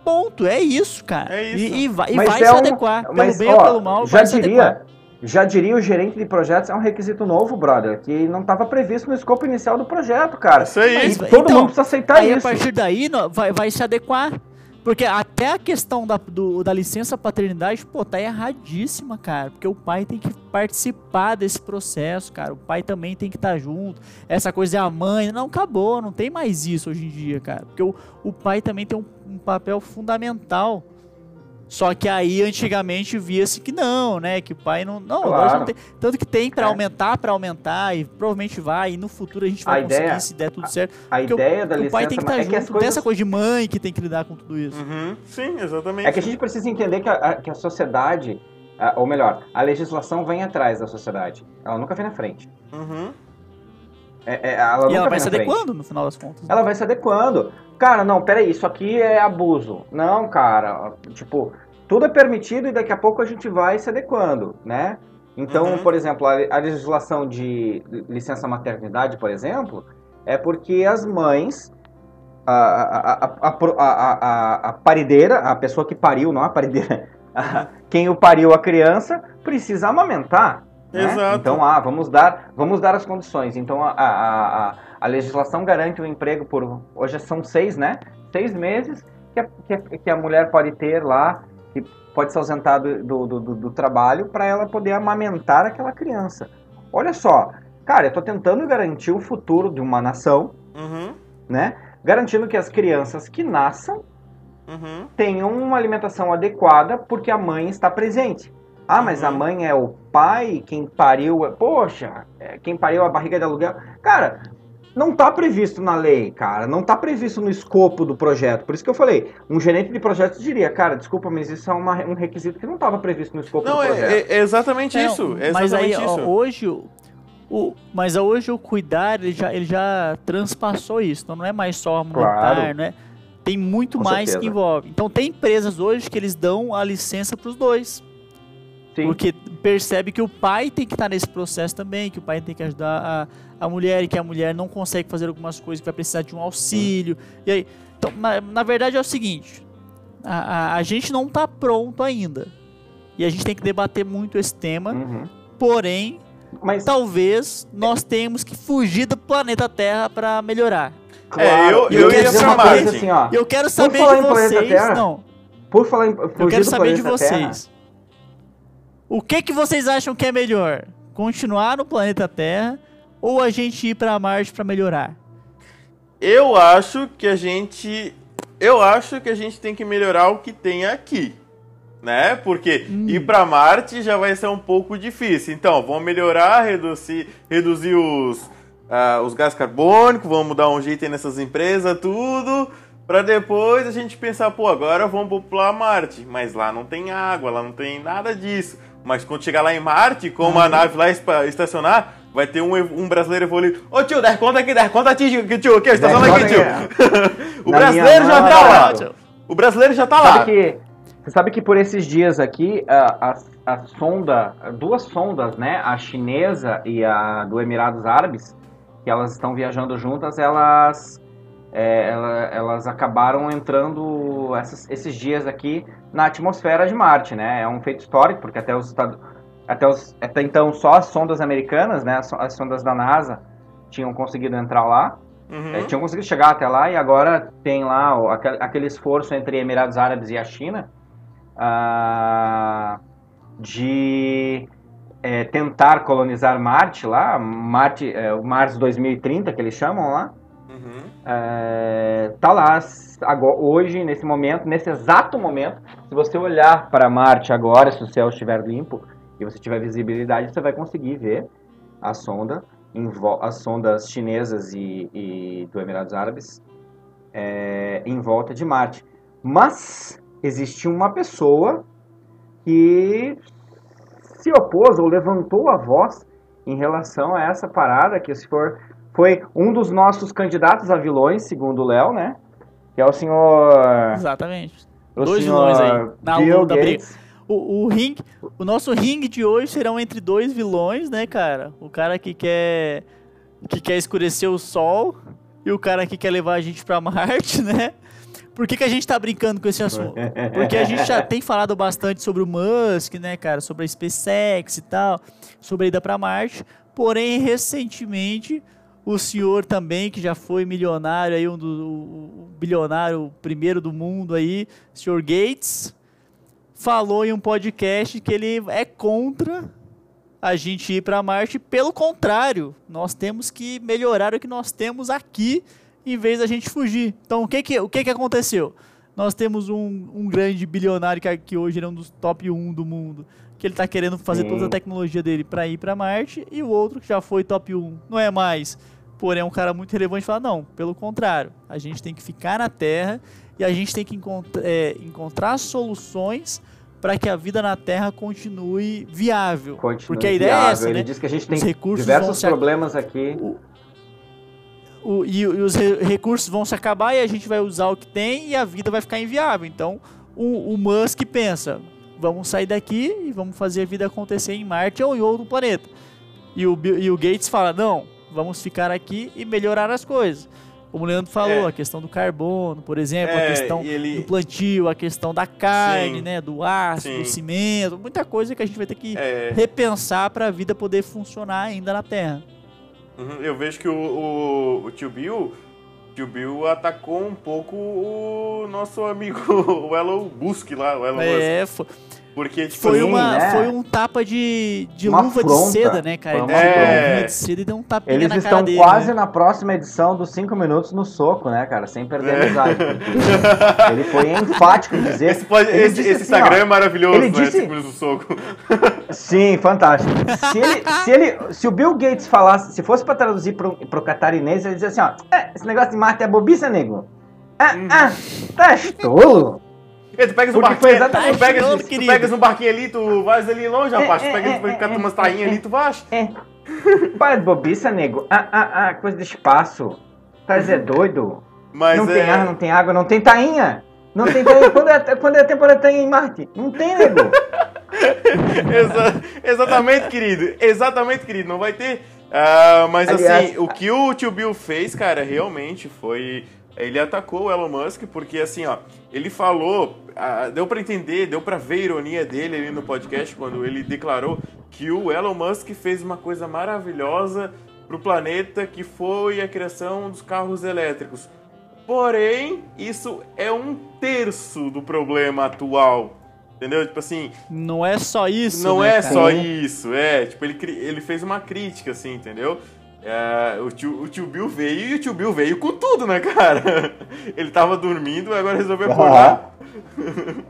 Speaker 5: Ponto, é isso, cara.
Speaker 4: É isso.
Speaker 5: E, e vai, e vai é se um, adequar. Pelo bem ó, ou pelo mal,
Speaker 1: já diria, já diria o gerente de projetos, é um requisito novo, brother, que não estava previsto no escopo inicial do projeto, cara.
Speaker 4: Isso aí.
Speaker 1: Mas, todo então, mundo precisa aceitar
Speaker 5: aí,
Speaker 1: isso.
Speaker 5: a partir daí vai, vai se adequar. Porque até a questão da, do, da licença paternidade, pô, tá erradíssima, cara. Porque o pai tem que participar desse processo, cara. O pai também tem que estar tá junto. Essa coisa é a mãe. Não, acabou. Não tem mais isso hoje em dia, cara. Porque o, o pai também tem um, um papel fundamental só que aí antigamente via-se que não, né? Que o pai não. Não, claro. não tem. Tanto que tem para é. aumentar, para aumentar, e provavelmente vai, e no futuro a gente vai a conseguir ideia, se der tudo certo.
Speaker 1: A, a ideia
Speaker 5: o,
Speaker 1: da licença.
Speaker 5: O pai tem que estar tá
Speaker 1: é
Speaker 5: junto, que coisas... essa coisa de mãe que tem que lidar com tudo isso.
Speaker 4: Uhum. Sim, exatamente.
Speaker 1: É que a gente precisa entender que a, que a sociedade, ou melhor, a legislação vem atrás da sociedade. Ela nunca vem na frente.
Speaker 4: Uhum.
Speaker 1: É, é, ela
Speaker 5: e ela vai se
Speaker 1: adequando
Speaker 5: frente. no final das contas.
Speaker 1: Ela vai se adequando. Cara, não, peraí, isso aqui é abuso. Não, cara, tipo, tudo é permitido e daqui a pouco a gente vai se adequando, né? Então, uhum. por exemplo, a, a, legislação de licença maternidade, por exemplo, é porque as mães, a, a, a, a, parideira, a pessoa que pariu, não a parideira, quem o pariu a criança, precisa amamentar. Né? Então, ah, vamos dar, vamos dar as condições. Então, a, a, a, a legislação garante o um emprego por, hoje são seis, né? Seis meses que a, que, que a mulher pode ter lá que pode se ausentar do, do, do, do trabalho para ela poder amamentar aquela criança. Olha só, cara, eu estou tentando garantir o futuro de uma nação,
Speaker 4: uhum.
Speaker 1: né? Garantindo que as crianças que nasçam
Speaker 4: uhum.
Speaker 1: tenham uma alimentação adequada porque a mãe está presente. Ah, mas uhum. a mãe é o pai, quem pariu, poxa, é, quem pariu a barriga de aluguel. Cara, não está previsto na lei, cara. Não está previsto no escopo do projeto. Por isso que eu falei, um gerente de projetos diria, cara, desculpa, mas isso é uma, um requisito que não estava previsto no escopo
Speaker 4: não,
Speaker 1: do
Speaker 4: é,
Speaker 1: projeto.
Speaker 4: É, é exatamente isso. É
Speaker 5: mas
Speaker 4: exatamente
Speaker 5: aí,
Speaker 4: isso.
Speaker 5: Ó, hoje, o, mas hoje o cuidar, ele já, ele já transpassou isso. Então não é mais só montar, claro. né? Tem muito Com mais certeza. que envolve. Então tem empresas hoje que eles dão a licença para os dois. Sim. Porque percebe que o pai tem que estar nesse processo também, que o pai tem que ajudar a, a mulher e que a mulher não consegue fazer algumas coisas que vai precisar de um auxílio. E aí, então, na, na verdade é o seguinte, a, a, a gente não está pronto ainda. E a gente tem que debater muito esse tema.
Speaker 1: Uhum.
Speaker 5: Porém,
Speaker 1: Mas,
Speaker 5: talvez nós tenhamos que fugir do planeta Terra pra melhorar.
Speaker 4: É, eu-
Speaker 5: E eu
Speaker 1: quero
Speaker 4: Marte.
Speaker 1: assim, ó.
Speaker 5: Eu quero saber
Speaker 1: falar
Speaker 5: de
Speaker 1: em planeta
Speaker 5: vocês.
Speaker 1: Terra,
Speaker 5: Não,
Speaker 1: Por falar em fugir
Speaker 5: eu quero
Speaker 1: do
Speaker 5: saber de
Speaker 1: planeta Terra,
Speaker 5: vocês. O que que vocês acham que é melhor? Continuar no planeta Terra ou a gente ir pra Marte pra melhorar?
Speaker 4: Eu acho que a gente. Eu acho que a gente tem que melhorar o que tem aqui. Né? Porque ir pra Marte já vai ser um pouco difícil. Então, vamos melhorar, reduzir, reduzir os, ah, os gases carbônicos, vamos dar um jeito aí nessas empresas, tudo. Pra depois a gente pensar, pô, agora vamos popular Marte. Mas lá não tem água, lá não tem nada disso. Mas quando chegar lá em Marte, com uma nave lá estacionar, vai ter um, um brasileiro evoluído. Ô tio, 10 conta aqui, 10 conta aqui, tio, tio, aqui, estaciona aqui,
Speaker 1: conta
Speaker 4: tio. o
Speaker 1: Na
Speaker 4: brasileiro já
Speaker 1: mão,
Speaker 4: tá lá.
Speaker 5: tio.
Speaker 4: O brasileiro já tá
Speaker 1: Sabe
Speaker 4: lá.
Speaker 1: que, você sabe que por esses dias aqui, a, a, a sonda, duas sondas, né, a chinesa e a do Emirados Árabes, que elas estão viajando juntas, elas, é, ela- elas acabaram entrando essas- esses dias aqui na atmosfera de Marte, né? É um feito histórico, porque até os Estados até, os, até então só as sondas americanas, né, as, so- as sondas da NASA tinham conseguido entrar lá.
Speaker 4: Uhum.
Speaker 1: É, tinham conseguido chegar até lá e agora tem lá o- aquele, aquele esforço entre Emirados Árabes e a China ah, de é, tentar colonizar Marte lá, Marte, é, o Mars 2030 que eles chamam lá. É, tá lá agora, hoje, nesse momento, nesse exato momento. Se você olhar para Marte agora, se o céu estiver limpo e você tiver visibilidade, você vai conseguir ver a sonda, as sondas chinesas e, e do Emirados Árabes é, em volta de Marte. Mas existe uma pessoa que se opôs ou levantou a voz em relação a essa parada que se for foi um dos nossos candidatos a vilões, segundo o Léo, né? Que é o senhor.
Speaker 5: Exatamente.
Speaker 1: o
Speaker 5: Dois
Speaker 1: senhor
Speaker 5: vilões aí, na
Speaker 1: Bill
Speaker 5: luta, briga.
Speaker 1: Gates.
Speaker 5: O, o ringue, o nosso ringue de hoje serão entre dois vilões, né, cara? O cara que quer que quer escurecer o sol e o cara que quer levar a gente pra Marte, né? Por que, que a gente tá brincando com esse assunto? Porque a gente já tem falado bastante sobre o Musk, né, cara? Sobre a SpaceX e tal, sobre a ida pra Marte. Porém, recentemente, o senhor também, que já foi milionário aí, um do o- bilionário primeiro do mundo aí, o senhor Gates, falou em um podcast que ele é contra a gente ir para Marte. Pelo contrário, nós temos que melhorar o que nós temos aqui em vez da gente fugir. Então, o que que, o que, que aconteceu? Nós temos um, um grande bilionário que, que hoje é um dos top 1 do mundo, que ele está querendo fazer
Speaker 1: Sim.
Speaker 5: toda a tecnologia dele para ir para Marte, e o outro que já foi top 1, não é mais. Porém, é um cara muito relevante fala, não, pelo contrário, a gente tem que ficar na Terra e a gente tem que encont- é, encontrar soluções para que a vida na Terra continue viável.
Speaker 1: Continua
Speaker 5: Porque a ideia é
Speaker 1: viável.
Speaker 5: essa,
Speaker 1: Ele
Speaker 5: né?
Speaker 1: diz que a gente tem diversos
Speaker 5: se ac-
Speaker 1: problemas aqui.
Speaker 5: O- e, e os re- recursos vão se acabar e a gente vai usar o que tem e a vida vai ficar inviável. Então, o, o Musk pensa: vamos sair daqui e vamos fazer a vida acontecer em Marte ou em outro planeta. E o, e o Gates fala: não, vamos ficar aqui e melhorar as coisas. Como o Leandro falou,
Speaker 4: É.
Speaker 5: a questão do carbono, por exemplo, a
Speaker 4: É,
Speaker 5: questão
Speaker 4: e ele-
Speaker 5: do plantio, a questão da carne,
Speaker 4: Sim.
Speaker 5: né, do aço,
Speaker 4: Sim.
Speaker 5: do cimento, muita coisa que a gente vai ter que
Speaker 4: É,
Speaker 5: repensar para a vida poder funcionar ainda na Terra.
Speaker 4: uhum, eu vejo que o, o, o tio Bill. o Tio Bill atacou um pouco o nosso amigo, o Elon Musk lá, o Elon Musk.
Speaker 5: É, foi,
Speaker 4: Porque, tipo,
Speaker 5: Foi, uma,
Speaker 1: né?
Speaker 5: foi um tapa de, de
Speaker 1: Uma
Speaker 5: luva
Speaker 1: afronta.
Speaker 5: de seda, né, cara? Ele
Speaker 1: uma
Speaker 5: a luva de seda e deu um tapinha
Speaker 1: Eles
Speaker 5: na
Speaker 1: estão
Speaker 5: dele.
Speaker 1: quase
Speaker 5: né?
Speaker 1: na próxima edição dos 5 minutos no soco, né, cara? Sem perder a
Speaker 4: É.
Speaker 1: amizade. Ele foi enfático em dizer.
Speaker 4: esse, pode- esse, esse
Speaker 1: assim, ó,
Speaker 4: Instagram é maravilhoso,
Speaker 1: ele
Speaker 4: né?
Speaker 1: disse-
Speaker 4: minutos do soco.
Speaker 1: Sim, fantástico. Se, ele, se, ele, se o Bill Gates falasse, se fosse pra traduzir pro, pro catarinense, ele dizia assim, ó, "É, esse negócio de Marte é bobiça, nego. Ah, ah, tá tolo?
Speaker 4: E tu pegas um barquinho,
Speaker 1: exatamente
Speaker 4: tu pegas, tu pegas um barquinho ali, tu vais ali longe, rapaz.
Speaker 1: É,
Speaker 4: Tu pega,
Speaker 1: é,
Speaker 4: tu
Speaker 1: é,
Speaker 4: cata
Speaker 1: é,
Speaker 4: umas
Speaker 1: é,
Speaker 4: tainhas ali, tu vais.
Speaker 1: É. Para de bobiça, nego. Ah, ah, ah, coisa de espaço. Tá é doido?
Speaker 4: Mas
Speaker 1: não
Speaker 4: é...
Speaker 1: tem ar, não tem água, não tem tainha. Não tem tainha. quando, é, quando é a temporada tainha em Marte? Não tem, nego.
Speaker 4: Exa- exatamente, querido. Exatamente, querido. Não vai ter. Ah, mas
Speaker 1: Aliás,
Speaker 4: assim, o que o tio Bill fez, cara, realmente foi, ele atacou o Elon Musk porque, assim, ó, ele falou, ah, deu para entender, deu para ver a ironia dele ali no podcast quando ele declarou que o Elon Musk fez uma coisa maravilhosa pro planeta que foi a criação dos carros elétricos. Porém, isso é um terço do problema atual. Entendeu? Tipo assim.
Speaker 5: Não é só isso.
Speaker 4: Não
Speaker 5: né,
Speaker 4: é
Speaker 5: cara?
Speaker 4: só isso, é. Tipo, ele, ele fez uma crítica, assim, entendeu? É, o, tio, o tio Bill veio e o tio Bill veio com tudo, né, cara? Ele tava dormindo, agora resolveu acordar.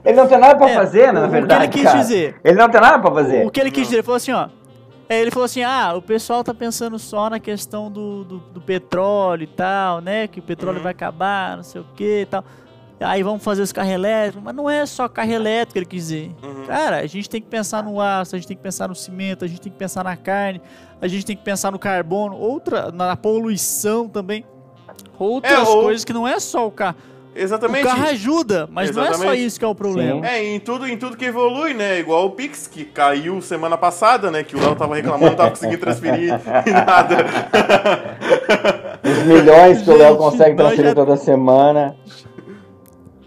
Speaker 1: Ele não tem nada pra
Speaker 5: É,
Speaker 1: fazer, na
Speaker 5: o que
Speaker 1: verdade.
Speaker 5: ele quis
Speaker 1: cara.
Speaker 5: dizer.
Speaker 1: Ele não tem nada pra fazer.
Speaker 5: O que ele quis dizer, ele falou assim, ó. é, Ele falou assim, ah, o pessoal tá pensando só na questão do, do, do petróleo e tal, né? Que o petróleo
Speaker 4: Uhum.
Speaker 5: vai acabar, não sei o que e tal. Aí vamos fazer os carros elétricos. Mas não é só carro elétrico, ele quis dizer.
Speaker 4: Uhum.
Speaker 5: Cara, a gente tem que pensar no aço, a gente tem que pensar no cimento, a gente tem que pensar na carne, a gente tem que pensar no carbono, outra, na poluição também. Outras
Speaker 4: É, ou-
Speaker 5: coisas que não é só o carro.
Speaker 4: Exatamente.
Speaker 5: O carro ajuda, mas não é só
Speaker 4: Exatamente.
Speaker 5: isso que é o problema.
Speaker 4: É, em tudo, em tudo que evolui, né? Igual o Pix, que caiu semana passada, né? Que o Léo tava reclamando, não tava conseguindo transferir e nada.
Speaker 1: Os milhões que o Léo consegue transferir
Speaker 5: já-
Speaker 1: toda semana.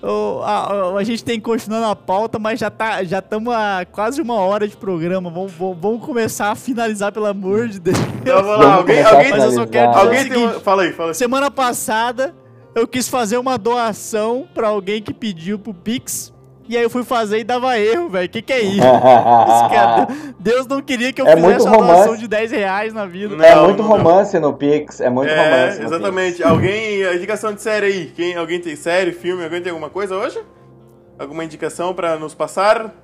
Speaker 5: Ô, a, a gente tem que continuar na pauta, mas já tá, já estamos a quase uma hora de programa. Vamos, vamos, vamos começar a finalizar, pelo amor de Deus.
Speaker 4: Vamos lá, alguém, alguém,
Speaker 5: Mas eu só quero dizer
Speaker 4: alguém
Speaker 5: o
Speaker 4: uma...
Speaker 5: seguinte,
Speaker 4: Fala aí, fala aí.
Speaker 5: semana passada eu quis fazer uma doação pra alguém que pediu pro Pix. E aí eu fui fazer e dava erro, velho. Que que é isso? Cara, Deus não queria que eu
Speaker 1: É
Speaker 5: fizesse uma doação de 10 reais na vida.
Speaker 4: Não,
Speaker 1: é muito
Speaker 4: não.
Speaker 1: romance no Pix. É muito
Speaker 4: É,
Speaker 1: romance. no
Speaker 4: exatamente. Alguém, a indicação de série aí. Quem, alguém tem série, filme, alguém tem alguma coisa hoje? Alguma indicação pra nos passar?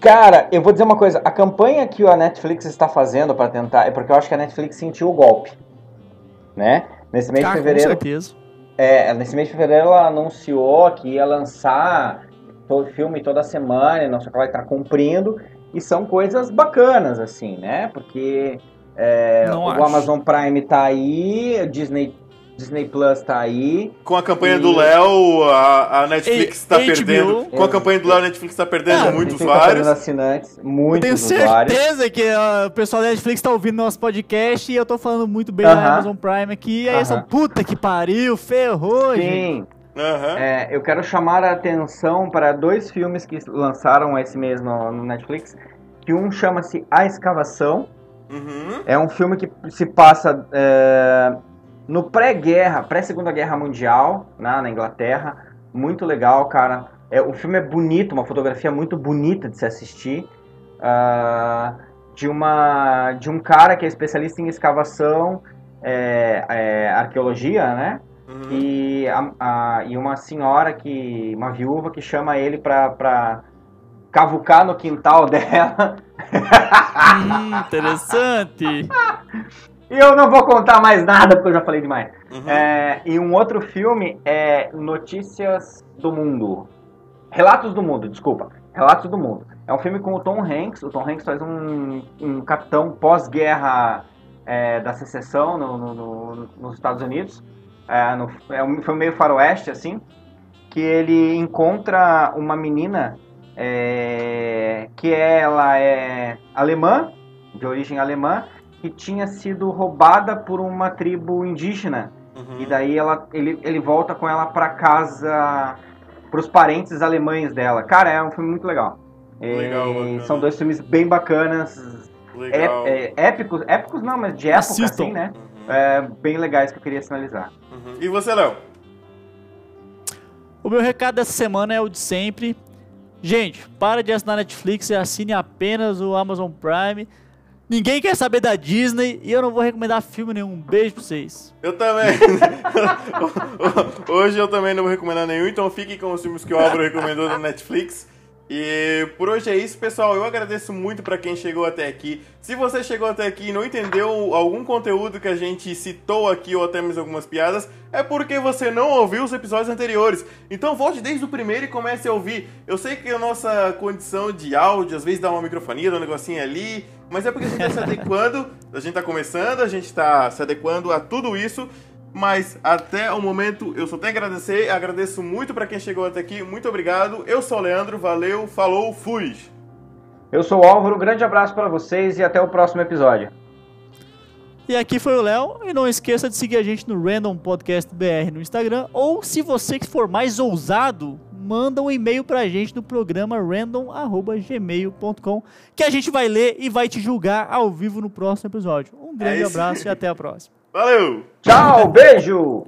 Speaker 1: Cara, eu vou dizer uma coisa. A campanha que a Netflix está fazendo pra tentar. É porque eu acho que a Netflix sentiu o golpe. Né? Nesse mês
Speaker 5: Ah,
Speaker 1: de
Speaker 5: com
Speaker 1: fevereiro.
Speaker 5: certeza.
Speaker 1: É, nesse mês de fevereiro ela anunciou que ia lançar todo filme toda semana, e não sei o que vai estar cumprindo, e são coisas bacanas, assim, né? Porque é, o
Speaker 5: acho.
Speaker 1: Amazon Prime tá aí, o Disney, Disney Plus tá aí.
Speaker 4: Com a campanha
Speaker 1: E-
Speaker 4: do Léo, a, a Netflix
Speaker 5: E-
Speaker 4: tá
Speaker 5: HBO.
Speaker 4: perdendo. Com a campanha do Léo, a Netflix tá perdendo
Speaker 5: Ah,
Speaker 4: muitos
Speaker 1: tá perdendo
Speaker 4: usuários.
Speaker 1: assinantes,
Speaker 5: Eu
Speaker 1: muitos
Speaker 5: tenho
Speaker 1: usuários.
Speaker 5: certeza que ó, o pessoal da Netflix tá ouvindo nosso podcast e eu tô falando muito bem da
Speaker 1: Aham.
Speaker 5: Amazon Prime aqui. E aí,
Speaker 1: Aham.
Speaker 5: são puta que pariu, ferrou, gente.
Speaker 4: Aham.
Speaker 1: É, eu quero chamar a atenção para dois filmes que lançaram esse mês no, no Netflix, que um chama-se A Escavação,
Speaker 4: Uhum.
Speaker 1: É um filme que se passa é, no pré-guerra, pré-segunda guerra mundial, né, na Inglaterra. Muito legal, cara. É, o filme é bonito, uma fotografia muito bonita de se assistir. ah, de, uma, de um cara que é especialista em escavação, é, é, arqueologia, né?
Speaker 4: Uhum.
Speaker 1: E, a, a- e uma senhora que. uma viúva que chama ele pra, pra cavucar no quintal dela.
Speaker 5: Hum, interessante.
Speaker 1: E eu não vou contar mais nada porque eu já falei demais.
Speaker 4: Uhum.
Speaker 1: É, e um outro filme é Notícias do Mundo. Relatos do Mundo, desculpa. Relatos do Mundo. É um filme com o Tom Hanks. O Tom Hanks faz um, um capitão pós-guerra é, da secessão no- no- no- nos Estados Unidos. É, no, é um filme meio faroeste, assim. Que ele encontra uma menina é, que ela é alemã, de origem alemã, que tinha sido roubada por uma tribo indígena.
Speaker 4: Uhum.
Speaker 1: E daí ela, ele, ele volta com ela pra casa, pros parentes alemães dela. Cara, é um filme muito legal. E
Speaker 4: Legal,
Speaker 1: são dois filmes bem bacanas,
Speaker 4: Legal.
Speaker 1: é- é- épicos, épicos não, mas de época,
Speaker 5: Assistam.
Speaker 1: assim, né?
Speaker 4: Uhum.
Speaker 1: É, bem legais que eu queria sinalizar.
Speaker 4: Uhum. E você, Léo?
Speaker 5: O meu recado dessa semana é o de sempre. Gente, para de assinar Netflix e assine apenas o Amazon Prime. Ninguém quer saber da Disney e eu não vou recomendar filme nenhum. Um beijo pra vocês.
Speaker 4: Eu também. hoje eu também não vou recomendar nenhum, então fiquem com os filmes que o Álvaro recomendou na Netflix. E por hoje é isso, pessoal. Eu agradeço muito pra quem chegou até aqui. Se você chegou até aqui e não entendeu algum conteúdo que a gente citou aqui ou até mesmo algumas piadas, é porque você não ouviu os episódios anteriores. Então volte desde o primeiro e comece a ouvir. Eu sei que a nossa condição de áudio às vezes dá uma microfonia, dá um negocinho ali, mas é porque a gente tá se adequando, a gente tá começando, a gente tá se adequando a tudo isso. Mas até o momento eu só tenho a agradecer, agradeço muito pra quem chegou até aqui, muito obrigado. Eu sou o Leandro, valeu, falou, fui!
Speaker 1: Eu sou o Álvaro, grande abraço pra vocês e até o próximo episódio.
Speaker 5: E aqui foi o Léo. E não esqueça de seguir a gente no Random Podcast BR no Instagram. Ou se você que for mais ousado, manda um e-mail pra gente no programa random.gmail.com que a gente vai ler e vai te julgar ao vivo no próximo episódio. Um grande
Speaker 4: É
Speaker 5: abraço e até a próxima.
Speaker 4: Valeu!
Speaker 1: Tchau, beijo!